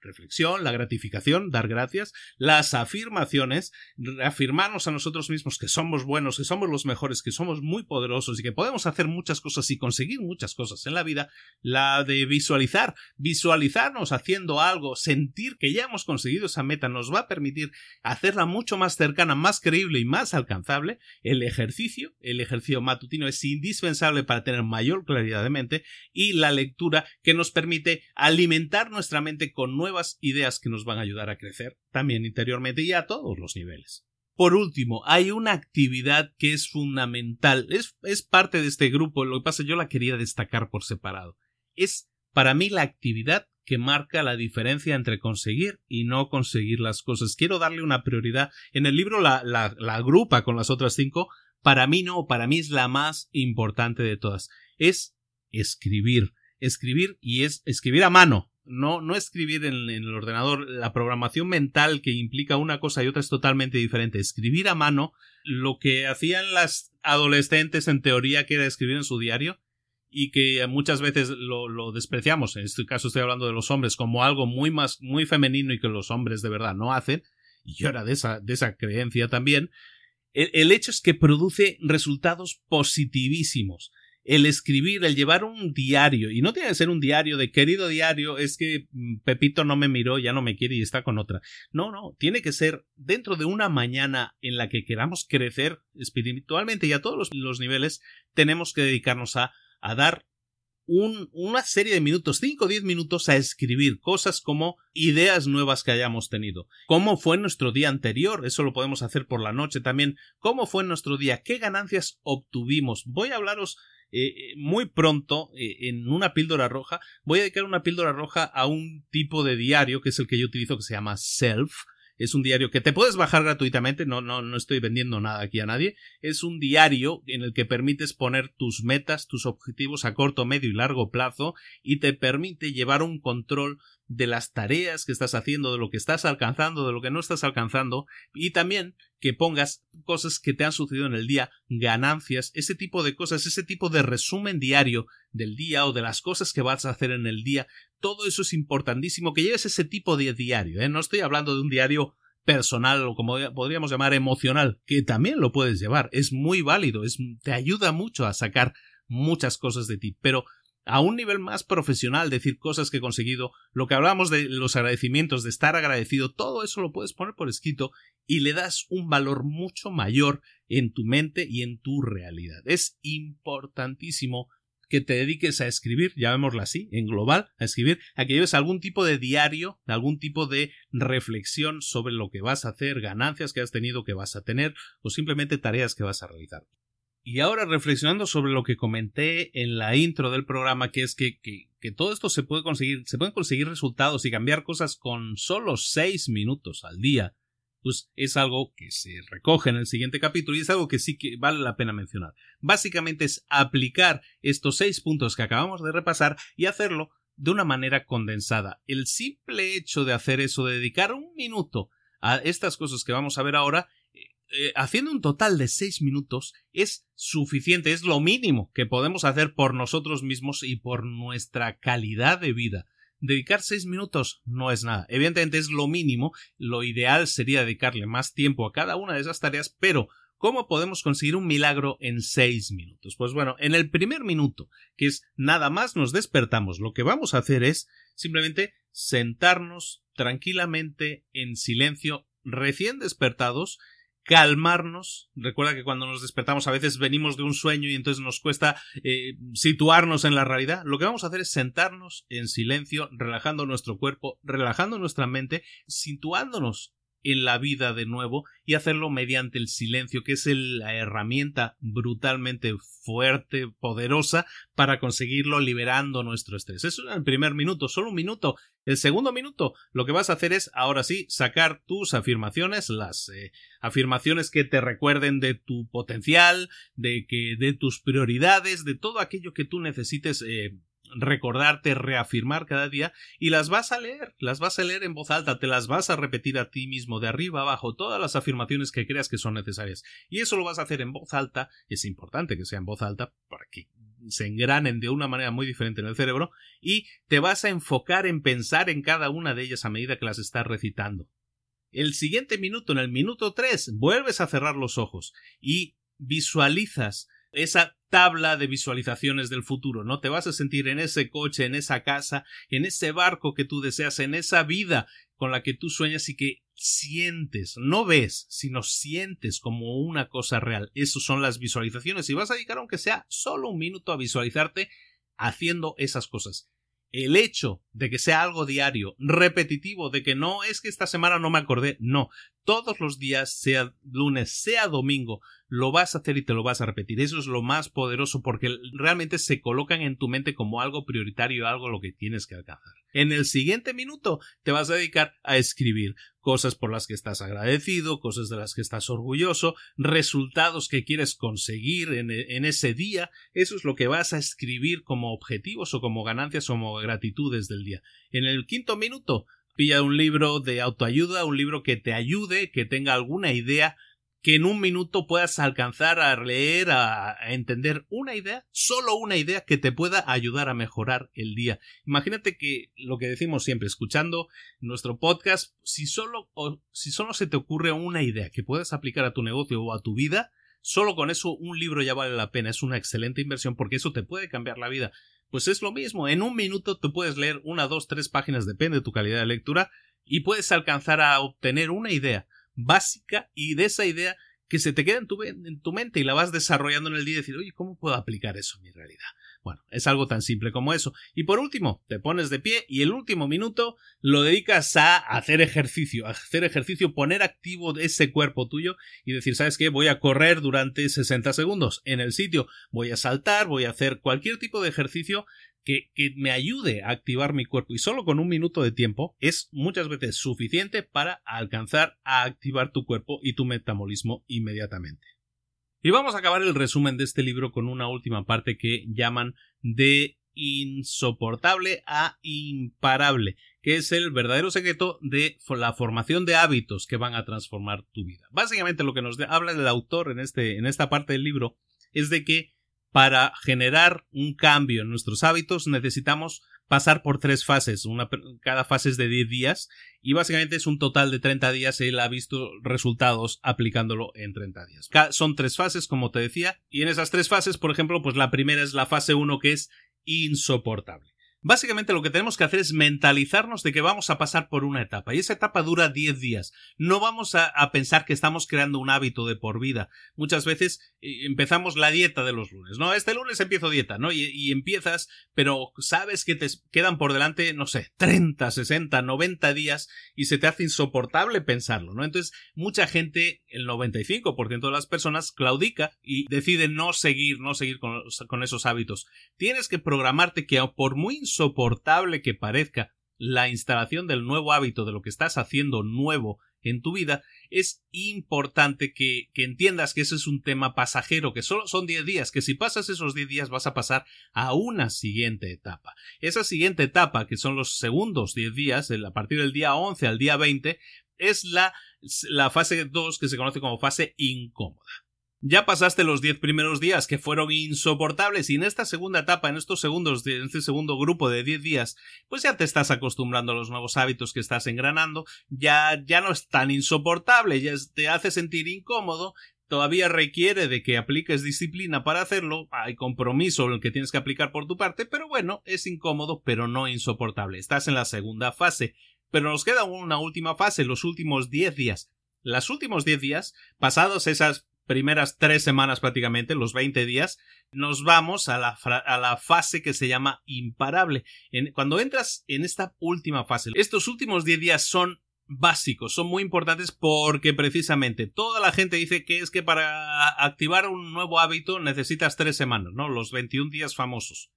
reflexión, la gratificación, dar gracias, las afirmaciones, reafirmarnos a nosotros mismos que somos buenos, que somos los mejores, que somos muy poderosos y que podemos hacer muchas cosas y conseguir muchas cosas en la vida, la de visualizar, visualizarnos haciendo algo, sentir que ya hemos conseguido esa meta nos va a permitir hacerla mucho más cercana, más creíble y más alcanzable, el ejercicio, el ejercicio matutino es indispensable para tener mayor claridad de mente y la lectura que nos permite alimentar nuestra mente con nuevas ideas que nos van a ayudar a crecer también interiormente y a todos los niveles. Por último, hay una actividad que es fundamental, es, es parte de este grupo, lo que pasa yo la quería destacar por separado. Es para mí la actividad que marca la diferencia entre conseguir y no conseguir las cosas. Quiero darle una prioridad. En el libro la, la, la agrupa con las otras cinco. Para mí no, para mí es la más importante de todas. Es escribir. Escribir y es escribir a mano no, no escribir en, el ordenador. La programación mental que implica una cosa y otra es totalmente diferente. Escribir a mano, lo que hacían las adolescentes en teoría que era escribir en su diario, y que muchas veces lo, despreciamos, en este caso estoy hablando de los hombres, como algo muy más, muy femenino y que los hombres de verdad no hacen, y yo de esa, de esa creencia también, el hecho es que produce resultados positivísimos. El escribir, el llevar un diario, y no tiene que ser un diario de querido diario, es que mm, Pepito no me miró, ya no me quiere y está con otra. No, no, tiene que ser dentro de una mañana en la que queramos crecer espiritualmente y a todos los, niveles, tenemos que dedicarnos a, a dar un, una serie de minutos, 5 o 10 minutos a escribir cosas como ideas nuevas que hayamos tenido. ¿Cómo fue nuestro día anterior? Eso lo podemos hacer por la noche también. ¿Cómo fue nuestro día? ¿Qué ganancias obtuvimos? Voy a hablaros eh, eh, muy pronto eh, en una píldora roja voy a dedicar una píldora roja a un tipo de diario que es el que yo utilizo que se llama Self. Es un diario que te puedes bajar gratuitamente, no, no, no estoy vendiendo nada aquí a nadie. Es un diario en el que permites poner tus metas, tus objetivos a corto, medio y largo plazo y te permite llevar un control de las tareas que estás haciendo, de lo que estás alcanzando, de lo que no estás alcanzando, y también que pongas cosas que te han sucedido en el día, ganancias, ese tipo de cosas, ese tipo de resumen diario del día o de las cosas que vas a hacer en el día, todo eso es importantísimo, que lleves ese tipo de diario, ¿eh? no estoy hablando de un diario personal o como podríamos llamar emocional, que también lo puedes llevar, es muy válido, es, te ayuda mucho a sacar muchas cosas de ti, pero a un nivel más profesional, decir cosas que he conseguido, lo que hablamos de los agradecimientos, de estar agradecido, todo eso lo puedes poner por escrito y le das un valor mucho mayor en tu mente y en tu realidad. Es importantísimo que te dediques a escribir, llamémoslo así, en global, a escribir, a que lleves algún tipo de diario, algún tipo de reflexión sobre lo que vas a hacer, ganancias que has tenido, que vas a tener, o simplemente tareas que vas a realizar. Y ahora reflexionando sobre lo que comenté en la intro del programa, que es que, que, todo esto se puede conseguir, se pueden conseguir resultados y cambiar cosas con solo seis minutos al día, pues es algo que se recoge en el siguiente capítulo y es algo que sí que vale la pena mencionar. Básicamente es aplicar estos seis puntos que acabamos de repasar y hacerlo de una manera condensada. El simple hecho de hacer eso, de dedicar un minuto a estas cosas que vamos a ver ahora, eh, haciendo un total de seis minutos es suficiente, es lo mínimo que podemos hacer por nosotros mismos y por nuestra calidad de vida. Dedicar seis minutos no es nada. Evidentemente es lo mínimo. Lo ideal sería dedicarle más tiempo a cada una de esas tareas, pero ¿Cómo podemos conseguir un milagro en seis minutos? Pues bueno, en el primer minuto, que es nada más nos despertamos, lo que vamos a hacer es simplemente sentarnos tranquilamente en silencio, recién despertados, calmarnos. Recuerda que cuando nos despertamos a veces venimos de un sueño y entonces nos cuesta eh, situarnos en la realidad. Lo que vamos a hacer es sentarnos en silencio, relajando nuestro cuerpo, relajando nuestra mente, situándonos en la vida de nuevo y hacerlo mediante el silencio, que es la herramienta brutalmente fuerte, poderosa para conseguirlo liberando nuestro estrés. Eso es el primer minuto, solo un minuto. El segundo minuto, lo que vas a hacer es, ahora sí, sacar tus afirmaciones, las eh, afirmaciones que te recuerden de tu potencial, de que de tus prioridades, de todo aquello que tú necesites eh, recordarte, reafirmar cada día y las vas a leer, las vas a leer en voz alta, te las vas a repetir a ti mismo de arriba abajo, todas las afirmaciones que creas que son necesarias. Y eso lo vas a hacer en voz alta, es importante que sea en voz alta para que se engranen de una manera muy diferente en el cerebro y te vas a enfocar en pensar en cada una de ellas a medida que las estás recitando. El siguiente minuto, en el minuto 3, vuelves a cerrar los ojos y visualizas esa tabla de visualizaciones del futuro, ¿no? Te vas a sentir en ese coche, en esa casa, en ese barco que tú deseas, en esa vida con la que tú sueñas y que sientes, no ves, sino sientes como una cosa real. Esas son las visualizaciones y vas a dedicar aunque sea solo un minuto a visualizarte haciendo esas cosas el hecho de que sea algo diario, repetitivo, de que no es que esta semana no me acordé, no, todos los días, sea lunes, sea domingo, lo vas a hacer y te lo vas a repetir. Eso es lo más poderoso porque realmente se colocan en tu mente como algo prioritario, algo lo que tienes que alcanzar. En el siguiente minuto te vas a dedicar a escribir cosas por las que estás agradecido, cosas de las que estás orgulloso, resultados que quieres conseguir en, en ese día. Eso es lo que vas a escribir como objetivos o como ganancias o como gratitudes del día. En el quinto minuto pilla un libro de autoayuda, un libro que te ayude, que tenga alguna idea que en un minuto puedas alcanzar a leer, a, entender una idea, solo una idea que te pueda ayudar a mejorar el día. Imagínate que lo que decimos siempre, escuchando nuestro podcast, si solo, si solo se te ocurre una idea que puedas aplicar a tu negocio o a tu vida, solo con eso un libro ya vale la pena, es una excelente inversión porque eso te puede cambiar la vida. Pues es lo mismo, en un minuto tú puedes leer una, dos, tres páginas, depende de tu calidad de lectura, y puedes alcanzar a obtener una idea básica y de esa idea que se te queda en tu, en tu mente y la vas desarrollando en el día y decir, oye, ¿cómo puedo aplicar eso en mi realidad? Bueno, es algo tan simple como eso. Y por último, te pones de pie y el último minuto lo dedicas a hacer ejercicio, a hacer ejercicio, poner activo ese cuerpo tuyo y decir, ¿sabes qué? Voy a correr durante 60 segundos en el sitio, voy a saltar, voy a hacer cualquier tipo de ejercicio que, me ayude a activar mi cuerpo y solo con un minuto de tiempo es muchas veces suficiente para alcanzar a activar tu cuerpo y tu metabolismo inmediatamente. Y vamos a acabar el resumen de este libro con una última parte que llaman de insoportable a imparable, que es el verdadero secreto de la formación de hábitos que van a transformar tu vida. Básicamente lo que nos habla el autor en, este, en esta parte del libro es de que para generar un cambio en nuestros hábitos necesitamos pasar por tres fases. Cada fase es de 10 días y básicamente es un total de 30 días. Él ha visto resultados aplicándolo en 30 días. Son tres fases, como te decía, y en esas tres fases, por ejemplo, pues la primera es la fase 1 que es insoportable. Básicamente lo que tenemos que hacer es mentalizarnos de que vamos a pasar por una etapa y esa etapa dura 10 días. No vamos a, pensar que estamos creando un hábito de por vida. Muchas veces eh, empezamos la dieta de los lunes, ¿no? Este lunes empiezo dieta, ¿no? Y, empiezas, pero sabes que te quedan por delante, no sé, 30, 60, 90 días y se te hace insoportable pensarlo, ¿no? Entonces, mucha gente, el 95% de las personas, claudica y decide no seguir, no seguir con, con esos hábitos. Tienes que programarte que por muy insoportable que parezca la instalación del nuevo hábito de lo que estás haciendo nuevo en tu vida, es importante que, entiendas que ese es un tema pasajero, que solo son 10 días, que si pasas esos 10 días vas a pasar a una siguiente etapa. Esa siguiente etapa, que son los segundos 10 días, a partir del día 11 al día 20, es la, la fase 2 que se conoce como fase incómoda. Ya pasaste los 10 primeros días que fueron insoportables y en esta segunda etapa, en estos segundos, en este segundo grupo de 10 días, pues ya te estás acostumbrando a los nuevos hábitos que estás engranando, ya, ya no es tan insoportable, ya te hace sentir incómodo, todavía requiere de que apliques disciplina para hacerlo, hay compromiso en el que tienes que aplicar por tu parte, pero bueno, es incómodo, pero no insoportable. Estás en la segunda fase, pero nos queda una última fase, los últimos 10 días. Los últimos 10 días, pasados esas primeras tres semanas prácticamente, los 20 días, nos vamos a la, a la fase que se llama imparable. cuando entras en esta última fase, estos últimos 10 días son básicos, son muy importantes porque precisamente toda la gente dice que es que para activar un nuevo hábito necesitas tres semanas, ¿no? Los 21 días famosos.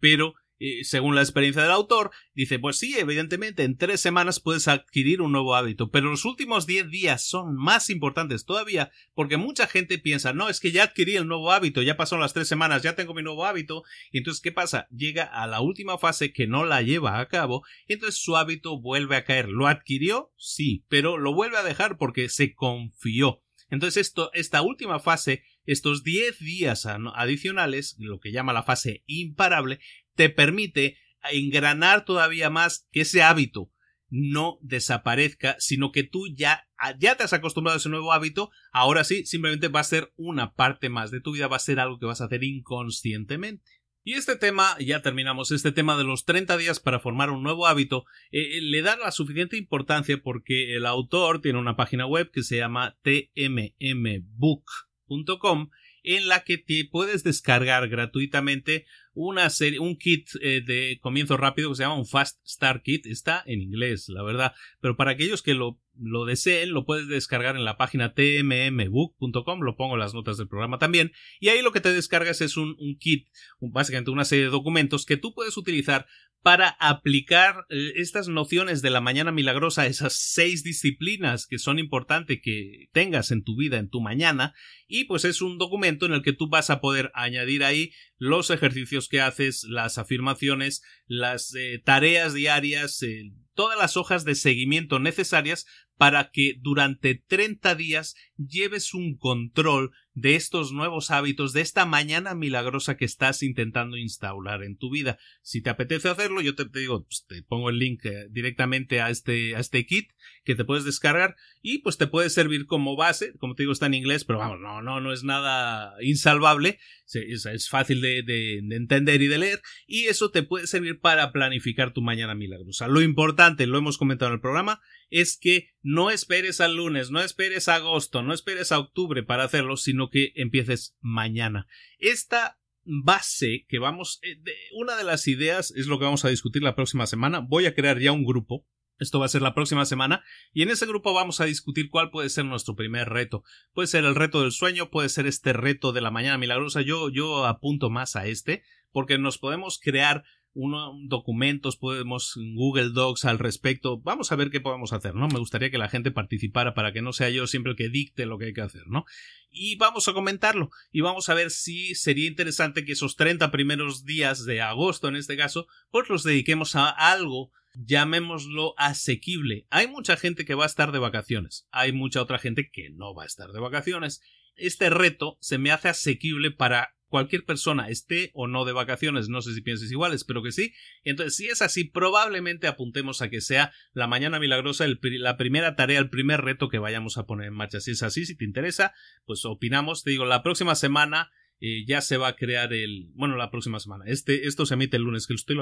Pero según la experiencia del autor, dice, pues sí, evidentemente, en tres semanas puedes adquirir un nuevo hábito, pero los últimos diez días son más importantes todavía porque mucha gente piensa, no, es que ya adquirí el nuevo hábito, ya pasaron las tres semanas, ya tengo mi nuevo hábito, y entonces, ¿qué pasa? Llega a la última fase que no la lleva a cabo, y entonces su hábito vuelve a caer. ¿Lo adquirió? Sí, pero lo vuelve a dejar porque se confió. Entonces, esto, esta última fase, estos 10 días adicionales, lo que llama la fase imparable, te permite engranar todavía más que ese hábito no desaparezca, sino que tú ya, ya te has acostumbrado a ese nuevo hábito, ahora sí, simplemente va a ser una parte más de tu vida, va a ser algo que vas a hacer inconscientemente. Y este tema, ya terminamos, este tema de los 30 días para formar un nuevo hábito, eh, eh, le da la suficiente importancia porque el autor tiene una página web que se llama tmmbook.com en la que te puedes descargar gratuitamente una serie, un kit eh, de comienzo rápido que se llama un Fast Start Kit. Está en inglés, la verdad. Pero para aquellos que lo, lo deseen, lo puedes descargar en la página tmmbook.com. Lo pongo en las notas del programa también. Y ahí lo que te descargas es un, un kit, básicamente una serie de documentos que tú puedes utilizar para aplicar eh, estas nociones de la mañana milagrosa, esas seis disciplinas que son importantes que tengas en tu vida, en tu mañana, y pues es un documento en el que tú vas a poder añadir ahí los ejercicios que haces, las afirmaciones, las eh, tareas diarias, eh, todas las hojas de seguimiento necesarias para que durante 30 días lleves un control de estos nuevos hábitos, de esta mañana milagrosa que estás intentando instaurar en tu vida. Si te apetece hacerlo, yo te, digo, pues, te pongo el link eh, directamente a este, a este kit que te puedes descargar y pues te puede servir como base, como te digo está en inglés, pero vamos, no, no, no es nada insalvable, es, fácil de, de, entender y de leer y eso te puede servir para planificar tu mañana milagrosa. Lo importante, lo hemos comentado en el programa, es que no esperes al lunes, no esperes a agosto, no esperes a octubre para hacerlo, sino que empieces mañana. Esta base que vamos, eh, una de las ideas es lo que vamos a discutir la próxima semana. Voy a crear ya un grupo esto va a ser la próxima semana y en ese grupo vamos a discutir cuál puede ser nuestro primer reto. Puede ser el reto del sueño, puede ser este reto de la mañana milagrosa. Yo, yo apunto más a este porque nos podemos crear documentos, podemos Google Docs al respecto. Vamos a ver qué podemos hacer, ¿no? Me gustaría que la gente participara para que no sea yo siempre el que dicte lo que hay que hacer, ¿no? Y vamos a comentarlo y vamos a ver si sería interesante que esos 30 primeros días de agosto, en este caso, pues los dediquemos a algo llamémoslo asequible. Hay mucha gente que va a estar de vacaciones, hay mucha otra gente que no va a estar de vacaciones. Este reto se me hace asequible para cualquier persona esté o no de vacaciones, no sé si pienses igual, espero que sí. Entonces, si es así, probablemente apuntemos a que sea la mañana milagrosa la primera tarea, el primer reto que vayamos a poner en marcha. Si es así, si te interesa, pues opinamos. Te digo, la próxima semana eh, ya se va a crear el. Bueno, la próxima semana. Este, esto se emite el lunes, que lo estoy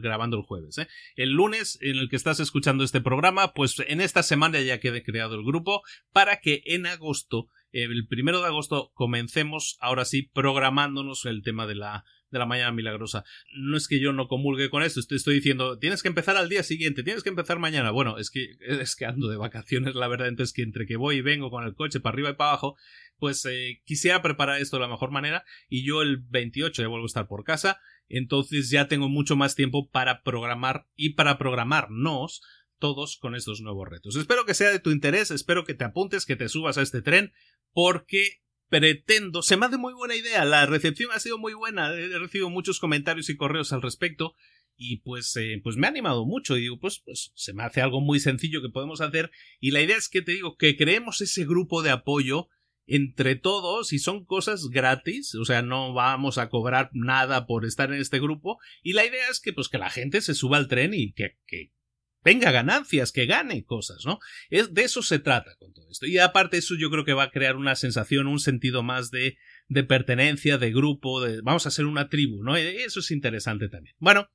grabando el jueves. ¿eh? El lunes en el que estás escuchando este programa, pues en esta semana ya quede creado el grupo para que en agosto el primero de agosto comencemos ahora sí programándonos el tema de la de la mañana milagrosa. No es que yo no comulgue con esto, estoy, diciendo, tienes que empezar al día siguiente, tienes que empezar mañana. Bueno, es que es que ando de vacaciones, la verdad, entonces que entre que voy y vengo con el coche para arriba y para abajo, pues eh, quisiera preparar esto de la mejor manera y yo el 28 ya vuelvo a estar por casa, entonces ya tengo mucho más tiempo para programar y para programarnos todos con estos nuevos retos. Espero que sea de tu interés, espero que te apuntes, que te subas a este tren, porque pretendo, se me hace muy buena idea, la recepción ha sido muy buena, he recibido muchos comentarios y correos al respecto y pues, eh, pues me ha animado mucho y digo, pues, pues se me hace algo muy sencillo que podemos hacer y la idea es que te digo que creemos ese grupo de apoyo entre todos y son cosas gratis, o sea, no vamos a cobrar nada por estar en este grupo y la idea es que pues que la gente se suba al tren y que, que tenga ganancias, que gane cosas, ¿no? Es, de eso se trata con todo esto. Y aparte eso yo creo que va a crear una sensación, un sentido más de, de pertenencia, de grupo, de vamos a ser una tribu, ¿no? Eso es interesante también. Bueno,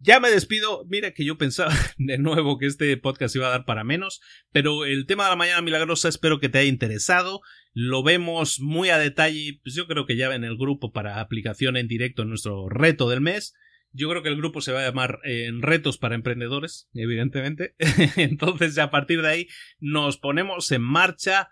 ya me despido. Mira que yo pensaba de nuevo que este podcast iba a dar para menos, pero el tema de la mañana milagrosa espero que te haya interesado. Lo vemos muy a detalle, pues yo creo que ya en el grupo para aplicación en directo en nuestro reto del mes. Yo creo que el grupo se va a llamar en Retos para Emprendedores, evidentemente. Entonces, a partir de ahí, nos ponemos en marcha.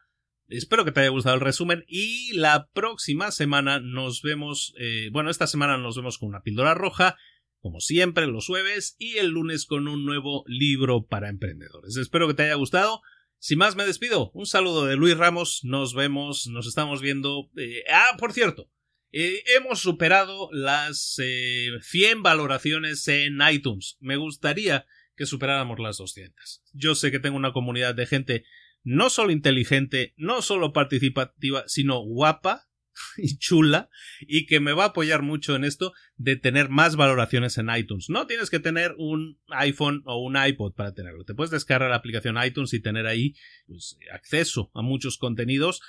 Espero que te haya gustado el resumen y la próxima semana nos vemos, eh, bueno, esta semana nos vemos con una píldora roja, como siempre, los jueves y el lunes con un nuevo libro para emprendedores. Espero que te haya gustado. Sin más, me despido. Un saludo de Luis Ramos. Nos vemos, nos estamos viendo. Eh, ah, por cierto, eh, hemos superado las 100 eh, valoraciones en iTunes. Me gustaría que superáramos las 200. Yo sé que tengo una comunidad de gente no solo inteligente, no solo participativa, sino guapa y chula y que me va a apoyar mucho en esto de tener más valoraciones en iTunes. No tienes que tener un iPhone o un iPod para tenerlo. Te puedes descargar la aplicación iTunes y tener ahí pues, acceso a muchos contenidos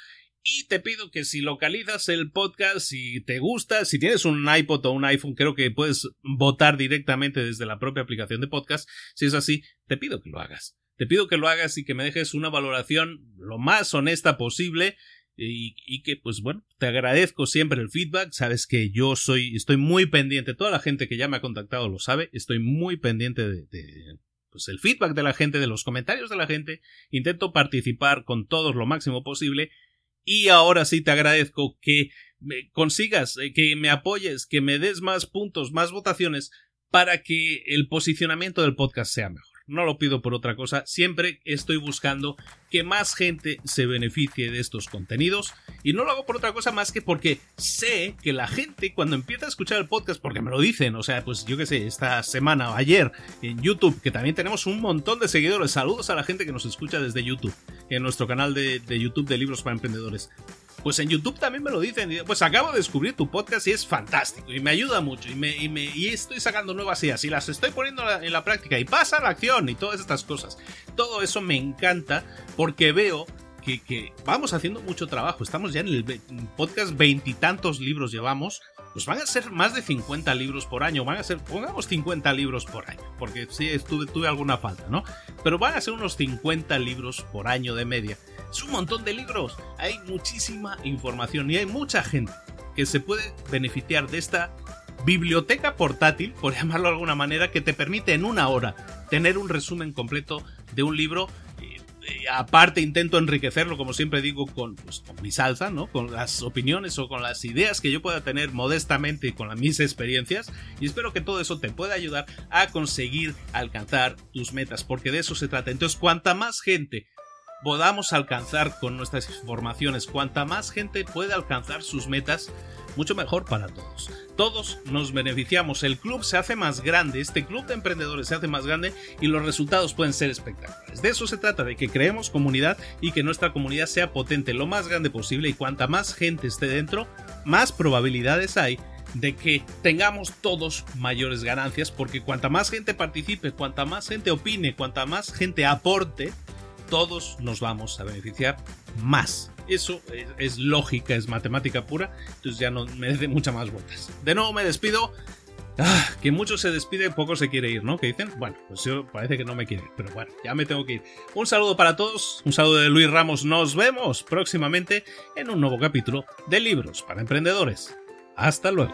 y te pido que si localizas el podcast, si te gusta, si tienes un iPod o un iPhone, creo que puedes votar directamente desde la propia aplicación de podcast. Si es así, te pido que lo hagas. Te pido que lo hagas y que me dejes una valoración lo más honesta posible. Y, que, pues bueno, te agradezco siempre el feedback. Sabes que yo soy, estoy muy pendiente. Toda la gente que ya me ha contactado lo sabe. Estoy muy pendiente de, de pues el feedback de la gente, de los comentarios de la gente. Intento participar con todos lo máximo posible y ahora sí te agradezco que me consigas, eh, que me apoyes, que me des más puntos, más votaciones para que el posicionamiento del podcast sea mejor no lo pido por otra cosa, siempre estoy buscando que más gente se beneficie de estos contenidos y no lo hago por otra cosa más que porque sé que la gente cuando empieza a escuchar el podcast, porque me lo dicen, o sea, pues yo que sé, esta semana o ayer en YouTube, que también tenemos un montón de seguidores, saludos a la gente que nos escucha desde YouTube, en nuestro canal de, de YouTube de libros para emprendedores pues en YouTube también me lo dicen. Pues acabo de descubrir tu podcast y es fantástico y me ayuda mucho y me, y estoy sacando nuevas ideas y las estoy poniendo en la práctica y pasa la acción y todas estas cosas. Todo eso me encanta porque veo que, que vamos haciendo mucho trabajo. Estamos ya en el podcast veintitantos libros llevamos pues van a ser más de 50 libros por año, van a ser, pongamos 50 libros por año, porque sí, tuve, tuve alguna falta, ¿no? Pero van a ser unos 50 libros por año de media. Es un montón de libros, hay muchísima información y hay mucha gente que se puede beneficiar de esta biblioteca portátil, por llamarlo de alguna manera, que te permite en una hora tener un resumen completo de un libro aparte intento enriquecerlo, como siempre digo, con, pues, con, mi salsa, ¿no? Con las opiniones o con las ideas que yo pueda tener modestamente con las mis experiencias. Y espero que todo eso te pueda ayudar a conseguir alcanzar tus metas, porque de eso se trata. Entonces, cuanta más gente podamos alcanzar con nuestras informaciones, cuanta más gente puede alcanzar sus metas, mucho mejor para todos. Todos nos beneficiamos, el club se hace más grande, este club de emprendedores se hace más grande y los resultados pueden ser espectaculares. De eso se trata, de que creemos comunidad y que nuestra comunidad sea potente lo más grande posible y cuanta más gente esté dentro, más probabilidades hay de que tengamos todos mayores ganancias, porque cuanta más gente participe, cuanta más gente opine, cuanta más gente aporte, todos nos vamos a beneficiar más. Eso es, lógica, es matemática pura, entonces ya no merece muchas más vueltas. De nuevo me despido. Ah, que mucho se despide, poco se quiere ir, ¿no? ¿Qué dicen? Bueno, pues parece que no me quiere ir, pero bueno, ya me tengo que ir. Un saludo para todos, un saludo de Luis Ramos, nos vemos próximamente en un nuevo capítulo de Libros para Emprendedores. Hasta luego.